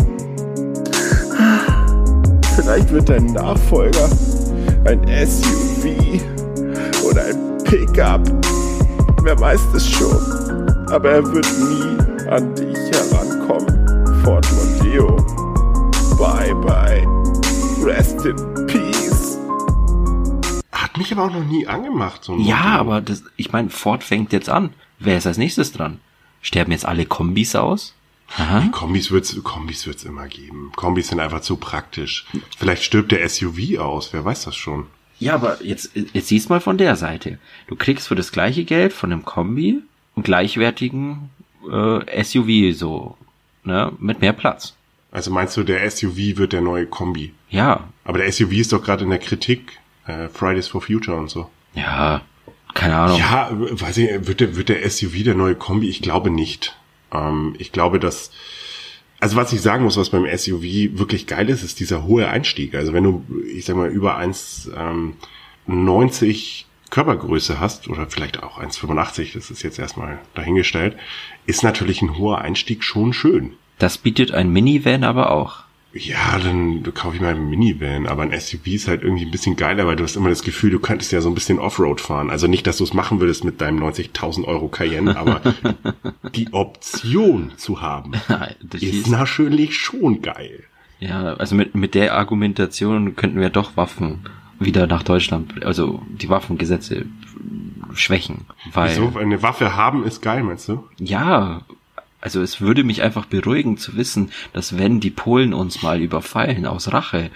Vielleicht wird dein Nachfolger ein SUV oder ein Pickup. Wer weiß das schon. Aber er wird nie an dich herankommen. Fort Mondeo. Bye bye. Rest in peace. Hat mich aber auch noch nie angemacht, so Ja, Mondeo. aber das, ich meine, Ford fängt jetzt an. Wer ist als nächstes dran? Sterben jetzt alle Kombis aus? Aha. Kombis wird's, Kombis wird's immer geben. Kombis sind einfach zu praktisch. Vielleicht stirbt der SUV aus, wer weiß das schon. Ja, aber jetzt, jetzt siehst mal von der Seite. Du kriegst für das gleiche Geld von einem Kombi gleichwertigen äh, SUV so, ne, mit mehr Platz. Also meinst du, der SUV wird der neue Kombi? Ja, Aber der SUV ist doch gerade in der Kritik. Äh, Fridays for Future und so. ja, keine Ahnung. Ja, weiß ich, wird der, wird der SUV der neue Kombi? Ich glaube nicht. Ähm, ich glaube, dass, also was ich sagen muss, was beim SUV wirklich geil ist, ist dieser hohe Einstieg. Also wenn du, ich sag mal, über 1,90 Körpergröße hast, oder vielleicht auch 1,85, das ist jetzt erstmal dahingestellt, ist natürlich ein hoher Einstieg schon schön. Das bietet ein Minivan aber auch. Ja, dann kaufe ich mal einen Minivan, aber ein SUV ist halt irgendwie ein bisschen geiler, weil du hast immer das Gefühl, du könntest ja so ein bisschen Offroad fahren. Also nicht, dass du es machen würdest mit deinem 90.000 Euro Cayenne, aber [laughs] die Option zu haben, [laughs] ist ist- natürlich schon geil. Ja, also mit, mit der Argumentation könnten wir doch Waffen wieder nach Deutschland, also die Waffengesetze schwächen. Weil, Wieso? Eine Waffe haben ist geil, meinst du? ja, also es würde mich einfach beruhigen zu wissen, dass wenn die Polen uns mal überfallen aus Rache,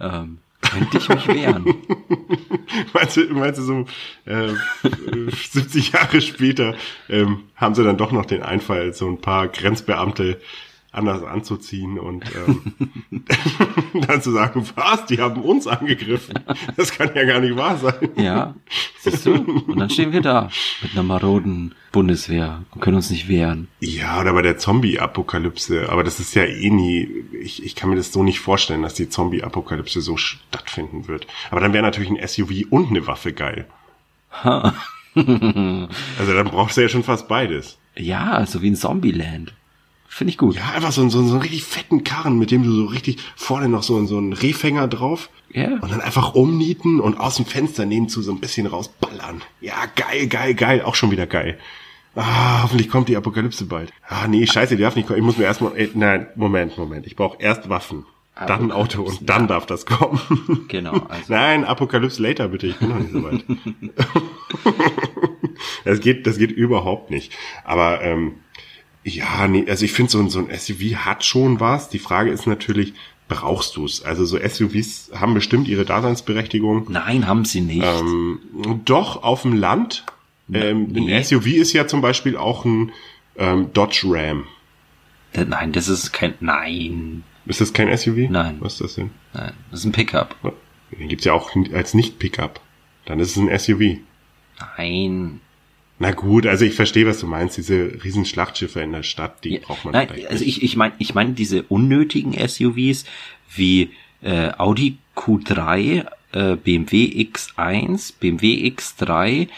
ähm, könnte ich mich wehren. [laughs] Meinst du, meinst du so äh, [laughs] 70 Jahre später ähm, haben sie dann doch noch den Einfall, so ein paar Grenzbeamte anders anzuziehen und ähm, [laughs] dann zu sagen, was, die haben uns angegriffen. Das kann ja gar nicht wahr sein. Ja, siehst du? Und dann stehen wir da mit einer maroden Bundeswehr und können uns nicht wehren. Ja, oder bei der Zombie-Apokalypse, aber das ist ja eh nie, ich, ich kann mir das so nicht vorstellen, dass die Zombie-Apokalypse so stattfinden wird. Aber dann wäre natürlich ein SUV und eine Waffe geil. Ha. Also dann brauchst du ja schon fast beides. Ja, so wie in Zombieland. Finde ich gut. Ja, einfach so, so, so einen richtig fetten Karren, mit dem du so richtig vorne noch so, so einen Rehfänger drauf Ja. und dann einfach umnieten und aus dem Fenster nebenzu so ein bisschen rausballern. Ja, geil, geil, geil, auch schon wieder geil. Ah, hoffentlich kommt die Apokalypse bald. Ah, nee, scheiße, die darf nicht kommen. Ich muss mir erstmal, äh, nein, Moment, Moment. Ich brauche erst Waffen, dann ein Auto und dann darf das kommen. [laughs] Genau, also. Nein, Apokalypse later bitte, ich bin noch nicht so weit. [laughs] das geht, das geht überhaupt nicht. Aber ähm, ja, nee, also ich finde so, ein- so ein SUV hat schon was. Die Frage ist natürlich, brauchst du es? Also so SUVs haben bestimmt ihre Daseinsberechtigung. Nein, haben sie nicht. Ähm, doch auf dem Land. Ähm, nee. Ein SUV ist ja zum Beispiel auch ein ähm, Dodge Ram. Nein, das ist kein. Nein. Ist das kein SUV? Nein. Was ist das denn? Nein. Das ist ein Pickup. Den gibt's ja auch als Nicht-Pickup. Dann ist es ein SUV. Nein. Na gut, also ich verstehe, was du meinst. Diese riesen Schlachtschiffe in der Stadt, die Ja, braucht man Nein, vielleicht also nicht. ich, ich meine ich mein diese unnötigen SUVs wie äh, Audi Q3, äh, BMW X1, BMW X3,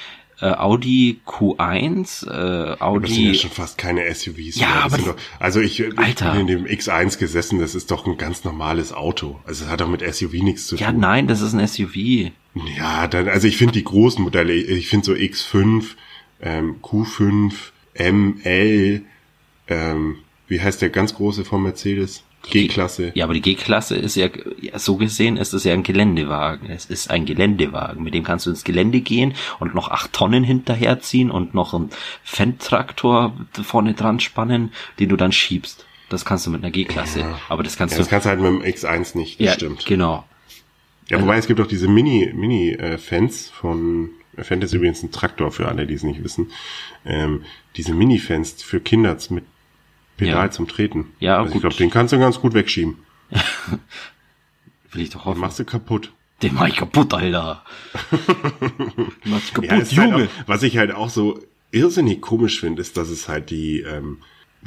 äh, Audi Q1, äh, Aber das sind ja Audi. schon fast keine SUVs. Ja, mehr. Aber doch, also ich, ich Alter. bin in dem X1 gesessen, das ist doch ein ganz normales Auto. Also es hat doch mit SUV nichts zu Ja, tun. nein, das ist ein SUV. Ja, dann, also ich finde die großen Modelle, ich finde so X5, ähm, Q5, ML, ähm, wie heißt der ganz große von Mercedes? G-Klasse. Ja, aber die G-Klasse ist ja, ja, so gesehen ist es ja ein Geländewagen. Es ist ein Geländewagen. Mit dem kannst du ins Gelände gehen und noch acht Tonnen hinterherziehen und noch einen Fendt-Traktor vorne dran spannen, den du dann schiebst. Das kannst du mit einer G-Klasse. Ja. Aber das kannst Ja, das du. kannst du halt mit dem X1 nicht, das ja, stimmt. genau. Ja, wobei es gibt auch diese Mini, Mini-Fans von, Fendt ist übrigens ein Traktor für alle, die es nicht wissen, ähm, diese Mini-Fans für Kinder mit Pedal Ja. zum Treten. Ja, also ich gut. glaube, den kannst du ganz gut wegschieben. [laughs] Will ich doch Den hoffen. machst du kaputt. Den mach ich kaputt, Alter. Den mach ich kaputt, Ja, halt Junge. auch, was ich halt auch so irrsinnig komisch finde, ist, dass es halt die, ähm,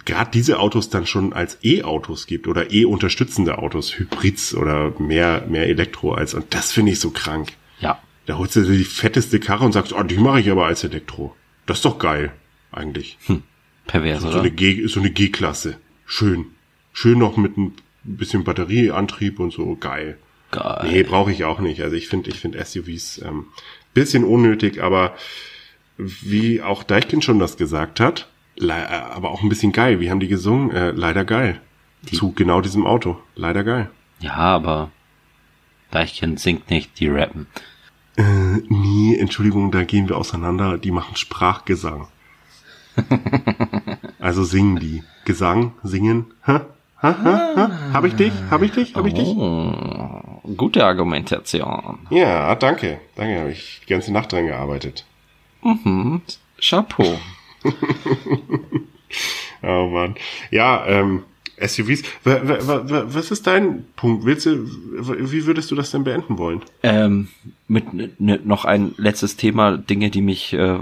gerade diese Autos dann schon als E-Autos gibt oder E-unterstützende Autos, Hybrids oder mehr, mehr Elektro als, und das finde ich so krank. ja. Da holst du dir die fetteste Karre und sagst, oh, die mache ich aber als Elektro. Das ist doch geil, eigentlich. Pervers, So oder? eine G, so eine G-Klasse. Schön. Schön noch mit ein bisschen Batterieantrieb und so, geil. Geil. Nee, brauche ich auch nicht. Also ich finde, ich finde SUVs ähm, bisschen unnötig, aber wie auch Deichkind schon das gesagt hat, aber auch ein bisschen geil. Wie haben die gesungen? Äh, leider geil. Zu genau diesem Auto. Leider geil. Ja, aber Deichkind singt nicht, die rappen. Äh, nee, Entschuldigung, da gehen wir auseinander. Die machen Sprachgesang. [laughs] also singen die. Gesang, singen. Ha? Ha, ha, ha? Hab ich dich? Hab ich dich? Hab ich dich? Oh, gute Argumentation. Ja, danke. Danke, habe ich die ganze Nacht dran gearbeitet. Mhm. Chapeau. [laughs] oh Mann. Ja, ähm, SUVs. Was ist dein Punkt? Willst du, wie würdest du das denn beenden wollen? Ähm, mit ne, noch ein letztes Thema, Dinge, die mich äh,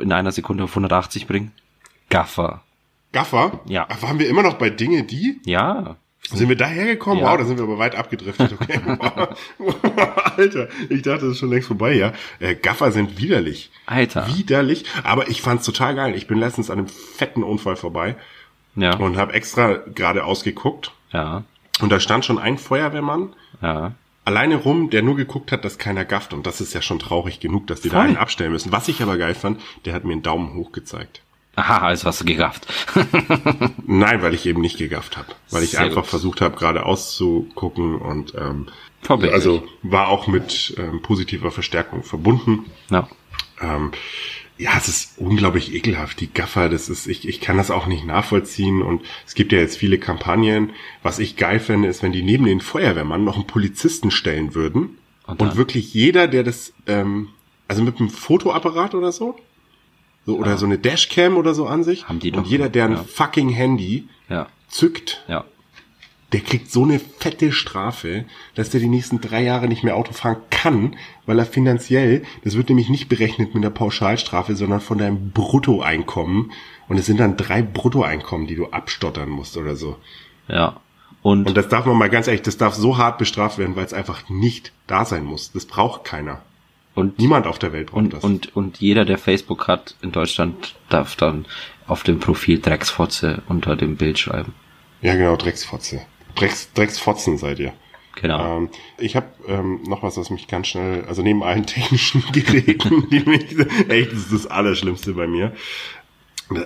in einer Sekunde auf 180 bringen. Gaffer. Gaffer? Ja. Waren wir immer noch bei Dinge, die? Ja. Sind wir dahergekommen? Ja. Wow, da sind wir aber weit abgedriftet. Okay. [laughs] Alter, ich dachte, das ist schon längst vorbei, ja. Äh, Gaffer sind widerlich. Alter. Widerlich. Aber ich fand's total geil. Ich bin letztens an einem fetten Unfall vorbei Ja. und habe extra gerade ausgeguckt. Ja. Und da stand schon ein Feuerwehrmann Ja. alleine rum, der nur geguckt hat, dass keiner gafft. Und das ist ja schon traurig genug, dass die da Voll. einen abstellen müssen. Was ich aber geil fand, der hat mir einen Daumen hoch gezeigt. Aha, also hast du gerafft. [laughs] Nein, weil ich eben nicht gegafft habe. Weil ich Sehr einfach gut. versucht habe, geradeaus zu gucken und ähm, Vorbildlich. also war auch mit ähm, positiver Verstärkung verbunden. Ja. Ähm, ja, es ist unglaublich ekelhaft. Die Gaffer, das ist, ich, ich kann das auch nicht nachvollziehen. Und es gibt ja jetzt viele Kampagnen. Was ich geil fände, ist, wenn die neben den Feuerwehrmann noch einen Polizisten stellen würden. Und Und, wirklich jeder, der das, ähm, also mit einem Fotoapparat oder so, so oder so eine Dashcam oder so an sich. Haben die und doch, jeder, der ein ja. fucking Handy Ja. zückt, Ja. der kriegt so eine fette Strafe, dass der die nächsten drei Jahre nicht mehr Auto fahren kann, weil er finanziell, das wird nämlich nicht berechnet mit der Pauschalstrafe, sondern von deinem Bruttoeinkommen. Und es sind dann drei Bruttoeinkommen, die du abstottern musst oder so. Ja. Und, Und das darf man mal ganz ehrlich, das darf so hart bestraft werden, weil es einfach nicht da sein muss. Das braucht keiner. Und, Niemand auf der Welt braucht und, das. und, und jeder, der Facebook hat in Deutschland, darf dann auf dem Profil Drecksfotze unter dem Bild schreiben. ja, genau, Drecksfotze. Drecks, Drecksfotzen seid ihr. Genau. Ähm, ich habe ähm, noch was, was mich ganz schnell, also neben allen [laughs] technischen Geräten, [laughs] die mich, echt, das ist das Allerschlimmste bei mir.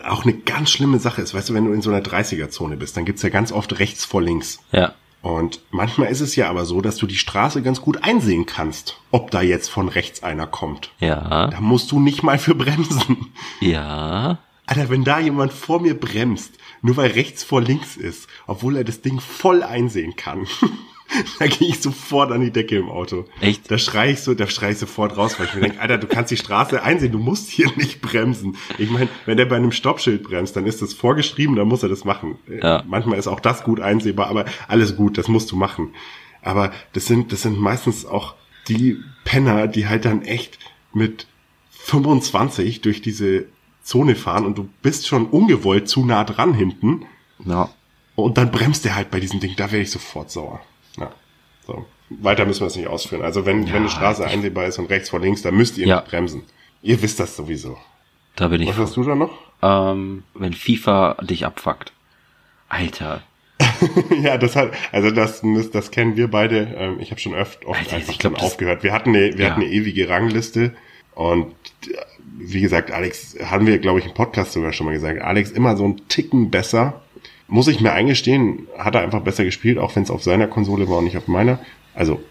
Auch eine ganz schlimme Sache ist, weißt du, wenn du in so einer 30er-Zone bist, dann gibt's ja ganz oft rechts vor links. Ja. Und manchmal ist es ja aber so, dass du die Straße ganz gut einsehen kannst, ob da jetzt von rechts einer kommt. Ja. Da musst du nicht mal für bremsen. Ja. Alter, wenn da jemand vor mir bremst, nur weil rechts vor links ist, obwohl er das Ding voll einsehen kann, [laughs] [laughs] da gehe ich sofort an die Decke im Auto. Echt? Da schrei ich so, da schrei ich sofort raus, weil ich mir denke, Alter, du kannst die Straße einsehen, du musst hier [laughs] nicht bremsen. Ich meine, wenn der bei einem Stoppschild bremst, dann ist das vorgeschrieben, dann muss er das machen. Äh, Ja. Manchmal ist auch das gut einsehbar, aber alles gut, das musst du machen. Aber das sind, das sind meistens auch die Penner, die halt dann echt mit 25 durch diese Zone fahren und du bist schon ungewollt zu nah dran hinten Ja. und dann bremst der halt bei diesem Ding, da werde ich sofort sauer. Ja. So. Weiter müssen wir es nicht ausführen. Also wenn, wenn eine Straße einsehbar ist und rechts vor links, dann müsst ihr Ja. nicht bremsen. Ihr wisst das sowieso. Da bin ich. Was hast du da noch? Ähm, wenn FIFA dich abfuckt. Alter. [laughs] ja, das hat, also das, das, das kennen wir beide. Ähm, ich habe schon oft, oft Alter, einfach glaub, aufgehört. Wir hatten eine, wir Ja. hatten eine ewige Rangliste und äh, wie gesagt, Alex, haben wir, glaube ich, im Podcast sogar schon mal gesagt, Alex immer so ein Ticken besser. Muss ich mir eingestehen, hat er einfach besser gespielt, auch wenn es auf seiner Konsole war und nicht auf meiner. Also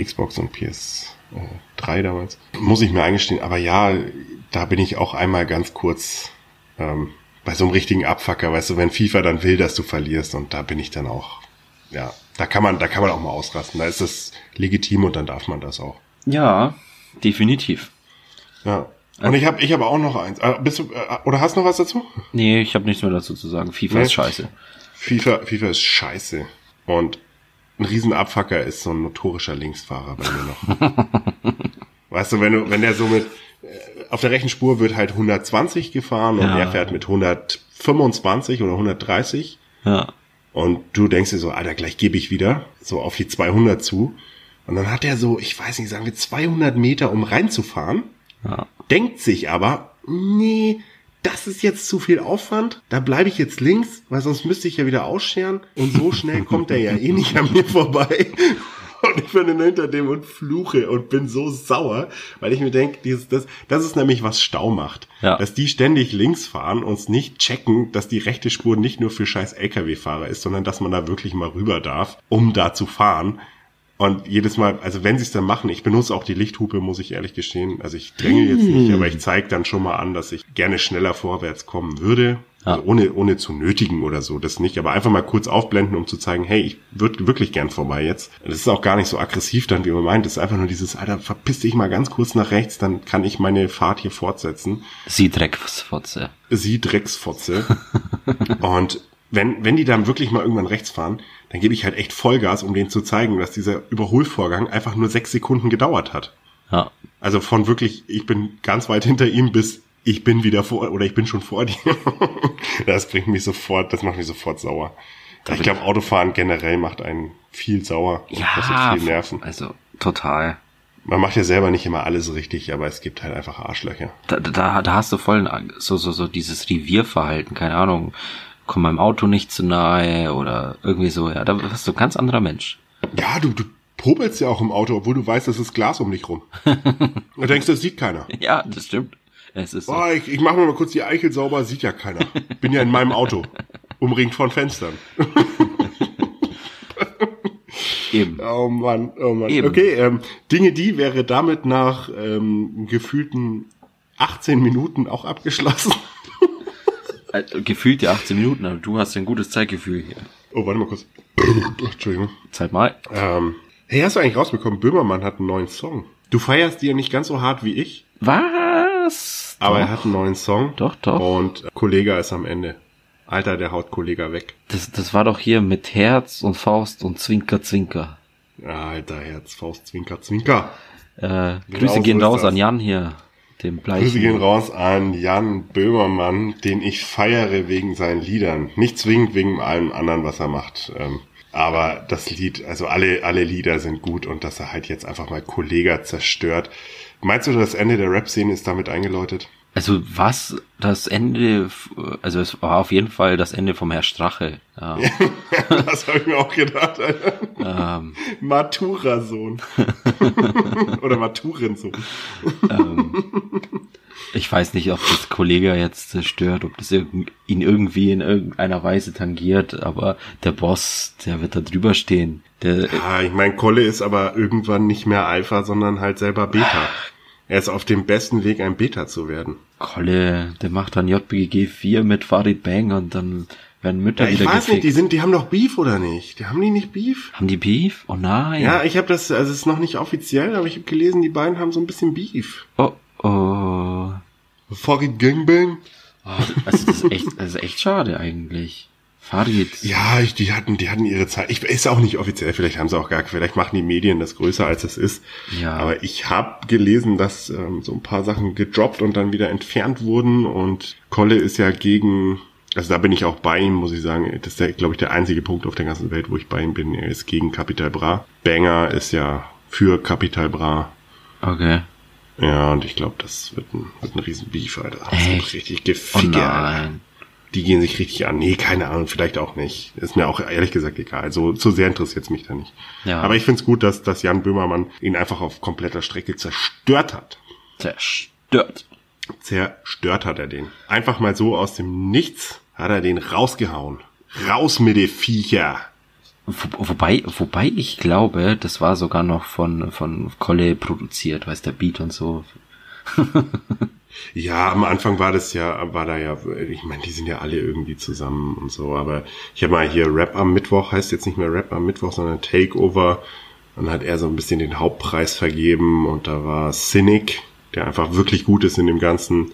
Xbox und PS3 damals. Muss ich mir eingestehen, aber ja, da bin ich auch einmal ganz kurz ähm, bei so einem richtigen Abfucker, weißt du, wenn FIFA dann will, dass du verlierst und da bin ich dann auch, ja, da kann man, da kann man auch mal ausrasten. Da ist das legitim und dann darf man das auch. Ja, definitiv. Ja. Und ich habe ich hab auch noch eins. Äh, bist du, äh, oder hast du noch was dazu? Nee, ich habe nichts mehr dazu zu sagen. FIFA Nee. ist scheiße. FIFA, FIFA ist scheiße. Und ein Riesenabfucker ist so ein notorischer Linksfahrer bei mir noch. [laughs] weißt du, wenn du, wenn der so mit, äh, auf der rechten Spur wird halt 120 gefahren und Ja. er fährt mit 125 oder 130 Ja. und du denkst dir so, Alter, gleich gebe ich wieder so auf die 200 zu. Und dann hat er so, ich weiß nicht, sagen wir 200 Meter, um reinzufahren Ja. Denkt sich aber, nee, das ist jetzt zu viel Aufwand, da bleibe ich jetzt links, weil sonst müsste ich ja wieder ausscheren und so schnell kommt er ja eh nicht an mir vorbei. [laughs] Und ich bin dann hinter dem und fluche und bin so sauer, weil ich mir denke, dieses, das, das ist nämlich, was Stau macht. Ja. Dass die ständig links fahren und nicht checken, dass die rechte Spur nicht nur für scheiß LKW-Fahrer ist, sondern dass man da wirklich mal rüber darf, um da zu fahren. Und jedes Mal, also wenn sie es dann machen, ich benutze auch die Lichthupe, muss ich ehrlich gestehen. Also ich dränge jetzt nicht, aber ich zeige dann schon mal an, dass ich gerne schneller vorwärts kommen würde. Also ohne, ohne zu nötigen oder so, das nicht, aber einfach mal kurz aufblenden, um zu zeigen, hey, ich würde wirklich gern vorbei jetzt. Das ist auch gar nicht so aggressiv dann, wie man meint. Das ist einfach nur dieses, Alter, verpiss dich mal ganz kurz nach rechts, dann kann ich meine Fahrt hier fortsetzen. Sie Drecksfotze. Sie Drecksfotze. [laughs] Und wenn, wenn die dann wirklich mal irgendwann rechts fahren, dann gebe ich halt echt Vollgas, um denen zu zeigen, dass dieser Überholvorgang einfach nur sechs Sekunden gedauert hat. Ja. Also von wirklich, ich bin ganz weit hinter ihm bis ich bin wieder vor oder ich bin schon vor [laughs] dir. das bringt mich sofort, das macht mich sofort sauer. Ich glaube, Autofahren generell macht einen viel sauer und kostet Ja, viel Nerven. also total. Man macht ja selber nicht immer alles richtig, aber es gibt halt einfach Arschlöcher. Da, da, da hast du voll ein- so, so, so dieses Revierverhalten, keine Ahnung. Komm meinem Auto nicht zu nahe oder irgendwie so, ja, da bist du ein ganz anderer Mensch. Ja, du, du popelst ja auch im Auto, obwohl du weißt, es ist Glas um dich rum. [laughs] Du denkst, das sieht keiner. Ja, das stimmt. Es ist so. Oh, ich, ich mache mir mal kurz die Eichel sauber, sieht ja keiner. Bin ja in meinem Auto, umringt von Fenstern. [laughs] Eben. Oh Mann, oh Mann. Eben. Okay, ähm, Dinge, die wäre damit nach ähm, gefühlten 18 Minuten auch abgeschlossen. Äh, Gefühlt die 18 Minuten, aber du hast ein gutes Zeitgefühl hier. Oh, warte mal kurz. [clears throat] Entschuldigung. Zeit mal. Ähm, hey, hast du eigentlich rausbekommen, Böhmermann hat einen neuen Song. Du feierst die ja nicht ganz so hart wie ich, Was? aber er Doch. hat einen neuen Song. Doch, doch. Und Kollega ist am Ende. Alter, der haut Kollega weg. Das, das war doch hier mit Herz und Faust und Zwinker, Zwinker. Alter, Herz, Faust, Zwinker, Zwinker. Äh, Genau Grüße so gehen ist raus an Jan hier, dem Bleichen. Grüße gehen raus an Jan Böhmermann, den ich feiere wegen seinen Liedern. Nicht zwingend wegen allem anderen, was er macht. Ähm, aber das Lied, also alle, alle Lieder sind gut und dass er halt jetzt einfach mal Kollega zerstört. Meinst du, das Ende der Rap-Szene ist damit eingeläutet? Also was das Ende, also es war auf jeden Fall das Ende vom Herr Strache. Ja, [laughs] das habe ich mir auch gedacht. Alter. ähm, Matura-Sohn. [laughs] Oder Maturensohn. ich weiß nicht, ob das Kollege jetzt zerstört, ob das ihn irgendwie in irgendeiner Weise tangiert, aber der Boss, der wird da drüber stehen. Der, Ah, ich meine, Kolle ist aber irgendwann nicht mehr Alpha, sondern halt selber Beta. Er ist auf dem besten Weg, ein Beta zu werden. Kolle, der macht dann JBG 4 mit Farid Bang und dann werden Mütter Ja, ich wieder weiß gefickt. nicht, die sind, die haben doch Beef oder nicht? Die haben die nicht Beef? Haben die Beef? Oh nein. Ja, ich habe das, also es ist noch nicht offiziell, aber ich habe gelesen, die beiden haben so ein bisschen Beef. Oh, oh. Farid Gangbang? Oh, Also das ist echt, das ist echt schade eigentlich. Farid. Ja, ich, die hatten, die hatten ihre Zeit. Ich ist auch nicht offiziell, vielleicht haben sie auch gar, vielleicht machen die Medien das größer als es ist. Ja. Aber ich habe gelesen, dass ähm, so ein paar Sachen gedroppt und dann wieder entfernt wurden und Kolle ist ja gegen, also da bin ich auch bei ihm, muss ich sagen. Das ist, der, glaube ich, der einzige Punkt auf der ganzen Welt, wo ich bei ihm bin. Er ist gegen Capital Bra. Banger ist ja für Capital Bra. Okay. Ja, und ich glaube, das wird ein, wird ein riesen Beef, Alter. Das Echt? wird richtig Oh geficke, Alter. Die gehen sich richtig an. Nee, keine Ahnung, vielleicht auch nicht. Ist mir auch ehrlich gesagt egal. So, so sehr interessiert mich da nicht. Ja. Aber ich find's gut, dass, dass Jan Böhmermann ihn einfach auf kompletter Strecke zerstört hat. Zerstört. Zerstört hat er den. Einfach mal so aus dem Nichts hat er den rausgehauen. Raus mit den Viecher. Wo, wobei, wobei ich glaube, das war sogar noch von, von Kolle produziert, weiß der Beat und so. [laughs] Ja, am Anfang war das ja, war da ja, ich meine, die sind ja alle irgendwie zusammen und so, aber ich habe mal hier Rap am Mittwoch, heißt jetzt nicht mehr Rap am Mittwoch, sondern Takeover. Dann hat er so ein bisschen den Hauptpreis vergeben und da war Cynic, der einfach wirklich gut ist in dem Ganzen,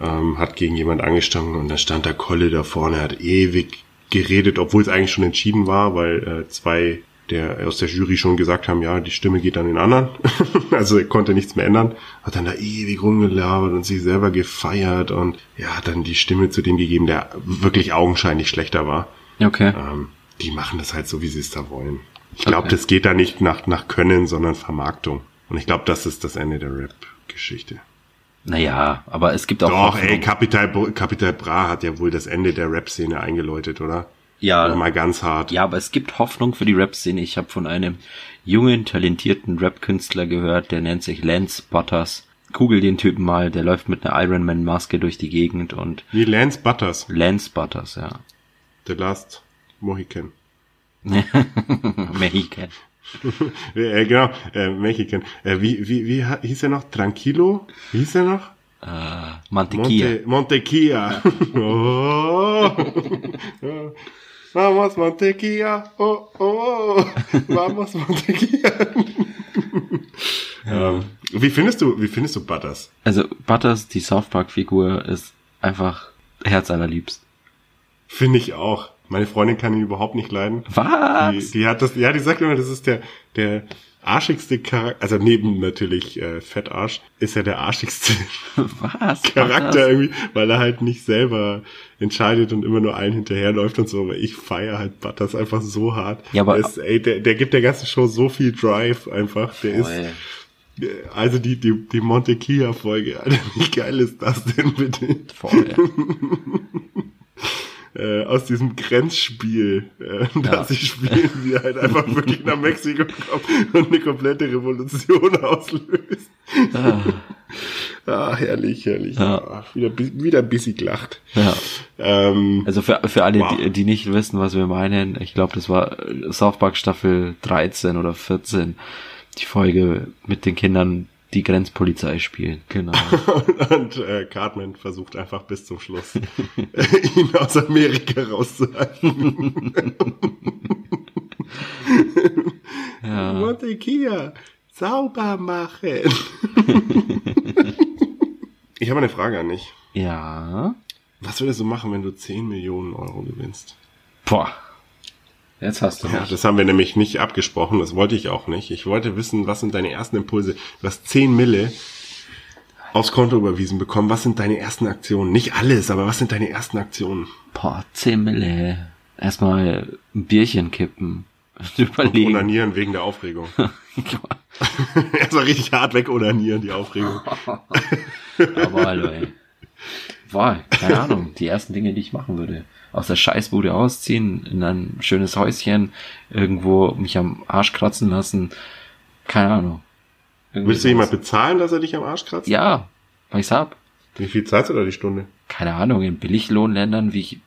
ähm, hat gegen jemand angestanden und da stand der Kolle da vorne, hat ewig geredet, obwohl es eigentlich schon entschieden war, weil äh, zwei der aus der Jury schon gesagt haben, ja, die Stimme geht an den anderen. [laughs] also er konnte nichts mehr ändern. Hat dann da ewig rumgelabert und sich selber gefeiert und ja, hat dann die Stimme zu dem gegeben, der wirklich augenscheinlich schlechter war. Okay. Ähm, die machen das halt so, wie sie es da wollen. Ich glaube, Okay. das geht da nicht nach, nach Können, sondern Vermarktung. Und ich glaube, das ist das Ende der Rap-Geschichte. Naja, aber es gibt auch Doch, Hoffnung. ey, Capital, Capital Bra hat ja wohl das Ende der Rap-Szene eingeläutet, oder? Ja. Aber mal ganz hart. Ja, aber es gibt Hoffnung für die Rap-Szene. Ich habe von einem jungen, talentierten Rap-Künstler gehört, der nennt sich Lance Butters. Google den Typen mal, der läuft mit einer Ironman-Maske durch die Gegend und Wie Lance Butters, Lance Butters, ja. The Last Mohican. [laughs] Mexican. [laughs] äh, genau, äh, Mexican. Äh, wie, wie, wie hieß er noch? Tranquilo? Wie hieß er noch? Äh, Mantequilla. Monte, Montequia. [laughs] oh. Oh. Ja. Vamos Montequilla, oh, oh, vamos Montequilla. [laughs] ähm, wie findest du, wie findest du Butters? Also Butters, die South Park Figur, ist einfach herzallerliebst. Finde ich auch. Meine Freundin kann ihn überhaupt nicht leiden. Was? Die, die hat das, ja, die sagt immer, das ist der, der arschigste Charakter, also neben natürlich äh, Fettarsch, ist er der arschigste [laughs] Was? Charakter irgendwie, weil er halt nicht selber entscheidet und immer nur allen hinterherläuft und so, aber ich feiere halt Butters einfach so hart. Ja, aber- Der ist, ey, der, der gibt der ganzen Show so viel Drive einfach. Der ist, Voll. also die, die, die Montequilla-Folge, Alter, wie geil ist das denn bitte? Voll. [laughs] Äh, aus diesem Grenzspiel, äh, [laughs] das sie spielen, er halt einfach wirklich nach Mexiko kommt und eine komplette Revolution auslöst. Ah, Ah, herrlich, herrlich. Ja. Ah, wieder, wieder ein bisschen gelacht. ja. Ähm, Also für, für alle, Wow. die, die nicht wissen, was wir meinen, ich glaube, das war South Park Staffel 13 oder 14, die Folge mit den Kindern, die Grenzpolizei spielen. Genau. [laughs] und äh, Cartman versucht einfach bis zum Schluss, [laughs] ihn aus Amerika rauszuhalten. Ja. Montequilla, sauber machen. [laughs] ich habe eine Frage an dich. Ja. Was würdest du machen, wenn du 10 Millionen Euro gewinnst? Boah. Jetzt hast du Ja, mich. das haben wir nämlich nicht abgesprochen, das wollte ich auch nicht. Ich wollte wissen, was sind deine ersten Impulse? Du hast 10 Mille aufs Konto überwiesen bekommen. Was sind deine ersten Aktionen? Nicht alles, aber was sind deine ersten Aktionen? Boah, 10 Mille. Erstmal ein Bierchen kippen. [laughs] Überlegen. Onanieren wegen der Aufregung. [laughs] [laughs] Erstmal richtig hart wegonanieren, die Aufregung. Aber hallo, ey. Boah, keine Ahnung. Die ersten Dinge, die ich machen würde. Aus der Scheißbude ausziehen, in ein schönes Häuschen, irgendwo mich am Arsch kratzen lassen. Keine Ahnung. Irgendwie Willst du jemand bezahlen, dass er dich am Arsch kratzt? Ja, weil ich's hab. Wie viel zahlst du da die Stunde? Keine Ahnung, in Billiglohnländern wie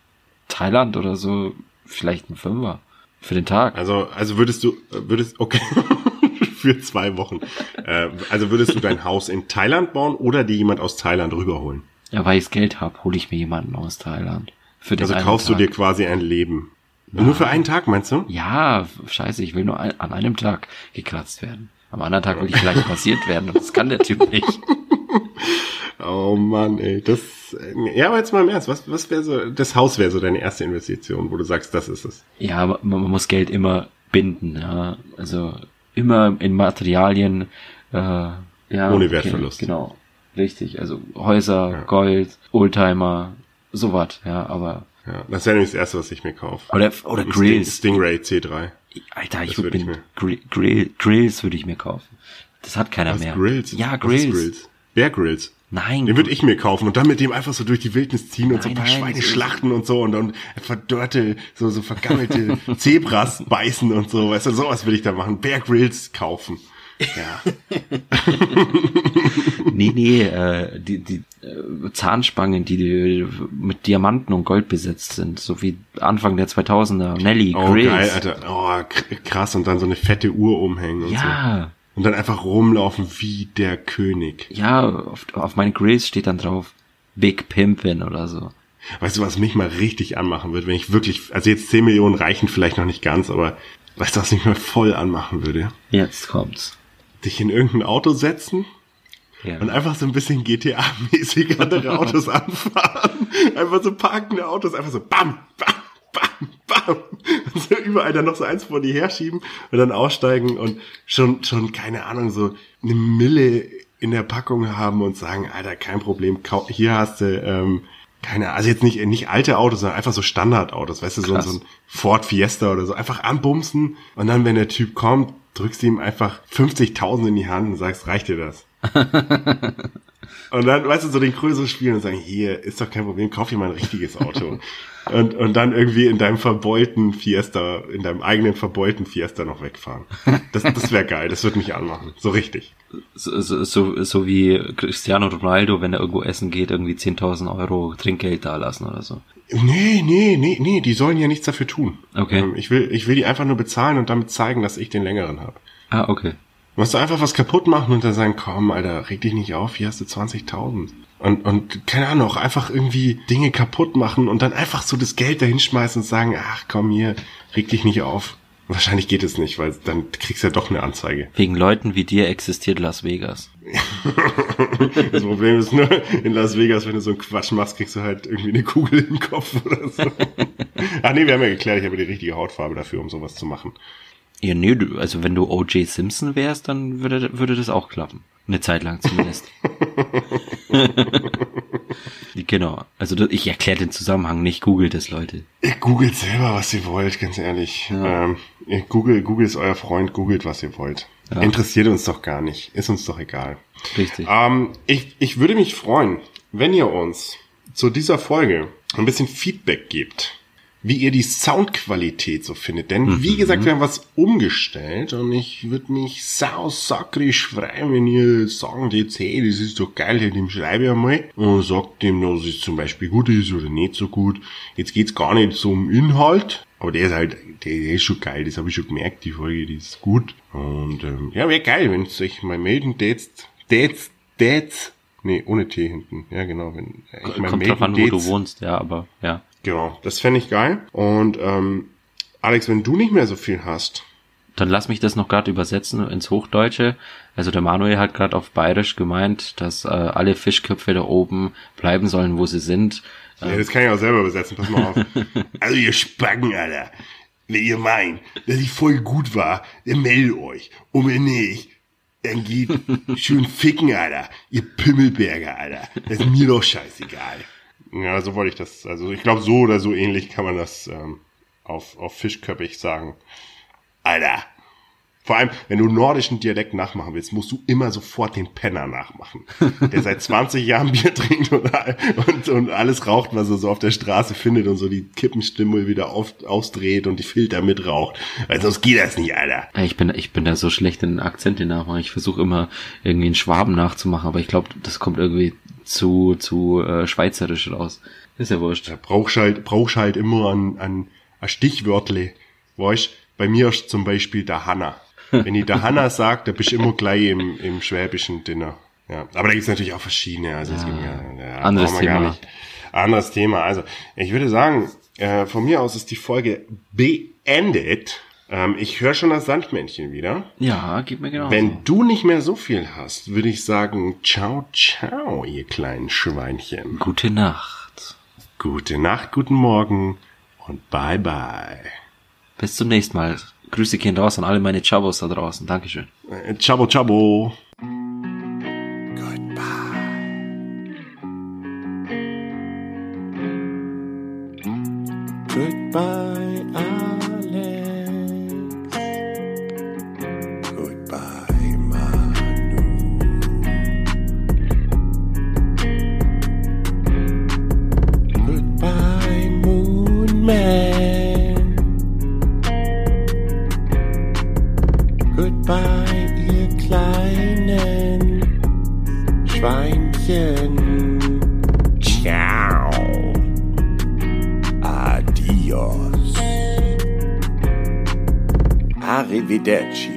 Thailand oder so, vielleicht ein Fünfer. Für den Tag. Also, also würdest du, würdest, okay, [laughs] für zwei Wochen. Äh, also würdest du dein Haus in Thailand bauen oder dir jemand aus Thailand rüberholen? Ja, weil ich's Geld hab, hole ich mir jemanden aus Thailand. Für den Also kaufst Tag. du dir quasi ein Leben. Nur für einen Tag, meinst du? Ja, scheiße, ich will nur an einem Tag gekratzt werden. Am anderen Tag will ich vielleicht passiert werden und das kann der Typ nicht. [laughs] Oh Mann, ey, das, ja, aber jetzt mal im Ernst, was, was wäre so, das Haus wäre so deine erste Investition, wo du sagst, das ist es. Ja, man, man muss Geld immer binden, ja. Also immer in Materialien, äh, ja. Ohne Wertverlust. Genau, richtig. Also Häuser, Ja. Gold, Oldtimer, sowas, ja, aber. Ja, das wäre nämlich das erste, was ich mir kaufe. Oder, oder Grills. Sting, Stingray C3. Alter, ich würde mir Grill, Grill, Grills würde ich mir kaufen. Das hat keiner Was, mehr. Grills? Ja, Grills. ist Grills. Bear Grills. Nein. Den würde ich mir kaufen und dann mit dem einfach so durch die Wildnis ziehen und so ein Nein, paar nein, Schweine so- schlachten und so und dann verdörrte, so, so vergammelte [laughs] Zebras beißen und so. Weißt du, sowas will ich da machen. Bear Grills kaufen. Ja. [laughs] Nee, nee, äh, die, die Zahnspangen, die, mit Diamanten und Gold besetzt sind, so wie Anfang der 2000er. Nelly, Oh, Grills. geil, Alter. Oh, kr- krass. Und dann so eine fette Uhr umhängen und so. Ja, Und dann einfach rumlaufen wie der König. ja, auf, auf meinen Grills steht dann drauf Big Pimpin oder so. Weißt du, was mich mal richtig anmachen würde, wenn ich wirklich, also jetzt 10 Millionen reichen vielleicht noch nicht ganz, aber weißt du, was mich mal voll anmachen würde? Jetzt kommt's. Dich in irgendein Auto setzen Ja. und einfach so ein bisschen GTA-mäßig andere Autos [laughs] anfahren. Einfach so parkende Autos, einfach so bam, bam, bam, bam. Und so überall dann noch so eins vor dir herschieben und dann aussteigen und schon, schon, keine Ahnung, so eine Mille in der Packung haben und sagen, Alter, kein Problem, hier hast du, ähm, keine, also jetzt nicht, nicht alte Autos, sondern einfach so Standardautos, weißt du, so, so ein Ford Fiesta oder so, einfach anbumsen und dann, wenn der Typ kommt, drückst du ihm einfach 50.000 in die Hand und sagst, reicht dir das? [laughs] Und dann, weißt du, so den größeren spielen und sagen, hier, ist doch kein Problem, kauf dir mal ein richtiges Auto. [laughs] und, und dann irgendwie in deinem verbeulten Fiesta, in deinem eigenen verbeulten Fiesta noch wegfahren. Das, das wäre geil, das würde mich anmachen. So richtig. So, so, so, so wie Cristiano Ronaldo, wenn er irgendwo essen geht, irgendwie 10.000 Euro Trinkgeld da lassen oder so. Nee, nee, nee, nee, die sollen ja nichts dafür tun. Okay. Ähm, Ich will, ich will die einfach nur bezahlen und damit zeigen, dass ich den längeren habe. Ah, okay. Du musst einfach was kaputt machen und dann sagen, komm, Alter, reg dich nicht auf, hier hast du 20.000. Und, und keine Ahnung, auch einfach irgendwie Dinge kaputt machen und dann einfach so das Geld dahin schmeißen und sagen, ach komm hier, reg dich nicht auf. Wahrscheinlich geht es nicht, weil dann kriegst du ja doch eine Anzeige. Wegen Leuten wie dir existiert Las Vegas. [laughs] das Problem ist nur, in Las Vegas, wenn du so einen Quatsch machst, kriegst du halt irgendwie eine Kugel den Kopf oder so. Ach [laughs] nee, wir haben ja geklärt, ich habe die richtige Hautfarbe dafür, um sowas zu machen. Ja, nee, du, also wenn du O.J. Simpson wärst, dann würde, würde das auch klappen. Eine Zeit lang zumindest. [laughs] genau. Also ich erkläre den Zusammenhang nicht, googelt es, Leute. Ihr googelt selber, was ihr wollt, ganz ehrlich. Ja. Ähm, Google, Google ist euer Freund, googelt, was ihr wollt. Ja. Interessiert uns doch gar nicht. Ist uns doch egal. Richtig. Ähm, ich, ich würde mich freuen, wenn ihr uns zu dieser Folge ein bisschen Feedback gebt wie ihr die Soundqualität so findet. Denn, mhm. wie gesagt, wir haben was umgestellt und ich würde mich sau sakrisch freuen, wenn ihr sagen jetzt, hey, das ist doch geil, dem schreibe ich einmal und sagt dem, dass es zum Beispiel gut ist oder nicht so gut. Jetzt geht's gar nicht so um Inhalt, aber der ist halt, der ist schon geil, das habe ich schon gemerkt, die Folge, die ist gut. Und ähm, ja, wäre geil, wenn es euch mal melden, tätst, tätst, tätst, nee, ohne T hinten, ja genau, wenn ich mal Kommt drauf an, wo du wohnst, ja, aber ja. Genau, das fände ich geil. Und ähm, Alex, wenn du nicht mehr so viel hast. Dann lass mich das noch gerade übersetzen ins Hochdeutsche. Also der Manuel hat gerade auf Bayerisch gemeint, dass äh, alle Fischköpfe da oben bleiben sollen, wo sie sind. Ja, das kann ich auch selber übersetzen, pass mal auf. [laughs] also ihr Spacken, Alter. Wenn ihr meint, dass ich voll gut war, dann meldet euch. Und wenn nicht, dann geht [laughs] schön ficken, Alter. Ihr Pimmelberger, Alter. Das ist mir doch scheißegal. Ja, so wollte ich das. Also ich glaube, so oder so ähnlich kann man das ähm, auf, auf Fischköppig sagen. Alter. Vor allem, wenn du nordischen Dialekt nachmachen willst, musst du immer sofort den Penner nachmachen. Der seit [laughs] 20 Jahren Bier trinkt und, und, und alles raucht, was er so auf der Straße findet und so die Kippenstimme wieder auf, ausdreht und die Filter mitraucht. Weil sonst geht das nicht, Alter. Ich bin, ich bin da so schlecht in Akzente nachmachen. Ich versuche immer irgendwie einen Schwaben nachzumachen, aber ich glaube, das kommt irgendwie zu, zu äh, schweizerisch raus. Ist ja wurscht. Ja, brauchst halt, brauchst halt immer ein, ein, ein Stichwörtle. Weißt, bei mir ist zum Beispiel der Hanna. Wenn ich der Hanna sagt, da bist du immer gleich im, im schwäbischen Dinner. Ja, aber da gibt's natürlich auch verschiedene. Also es ja, ja, ja, anderes Thema. Anderes Thema. Also ich würde sagen, äh, von mir aus ist die Folge beendet. Ähm, ich höre schon das Sandmännchen wieder. Ja, gib mir genau. Wenn du nicht mehr so viel hast, würde ich sagen, ciao, ciao, ihr kleinen Schweinchen. Gute Nacht. Gute Nacht, guten Morgen und bye bye. Bis zum nächsten Mal. Grüße gehen raus an alle meine Chabos da draußen. Dankeschön. Äh, Chabo, Chabo. Arrivederci.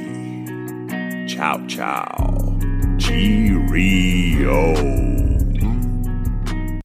Ciao, ciao. Cheerio.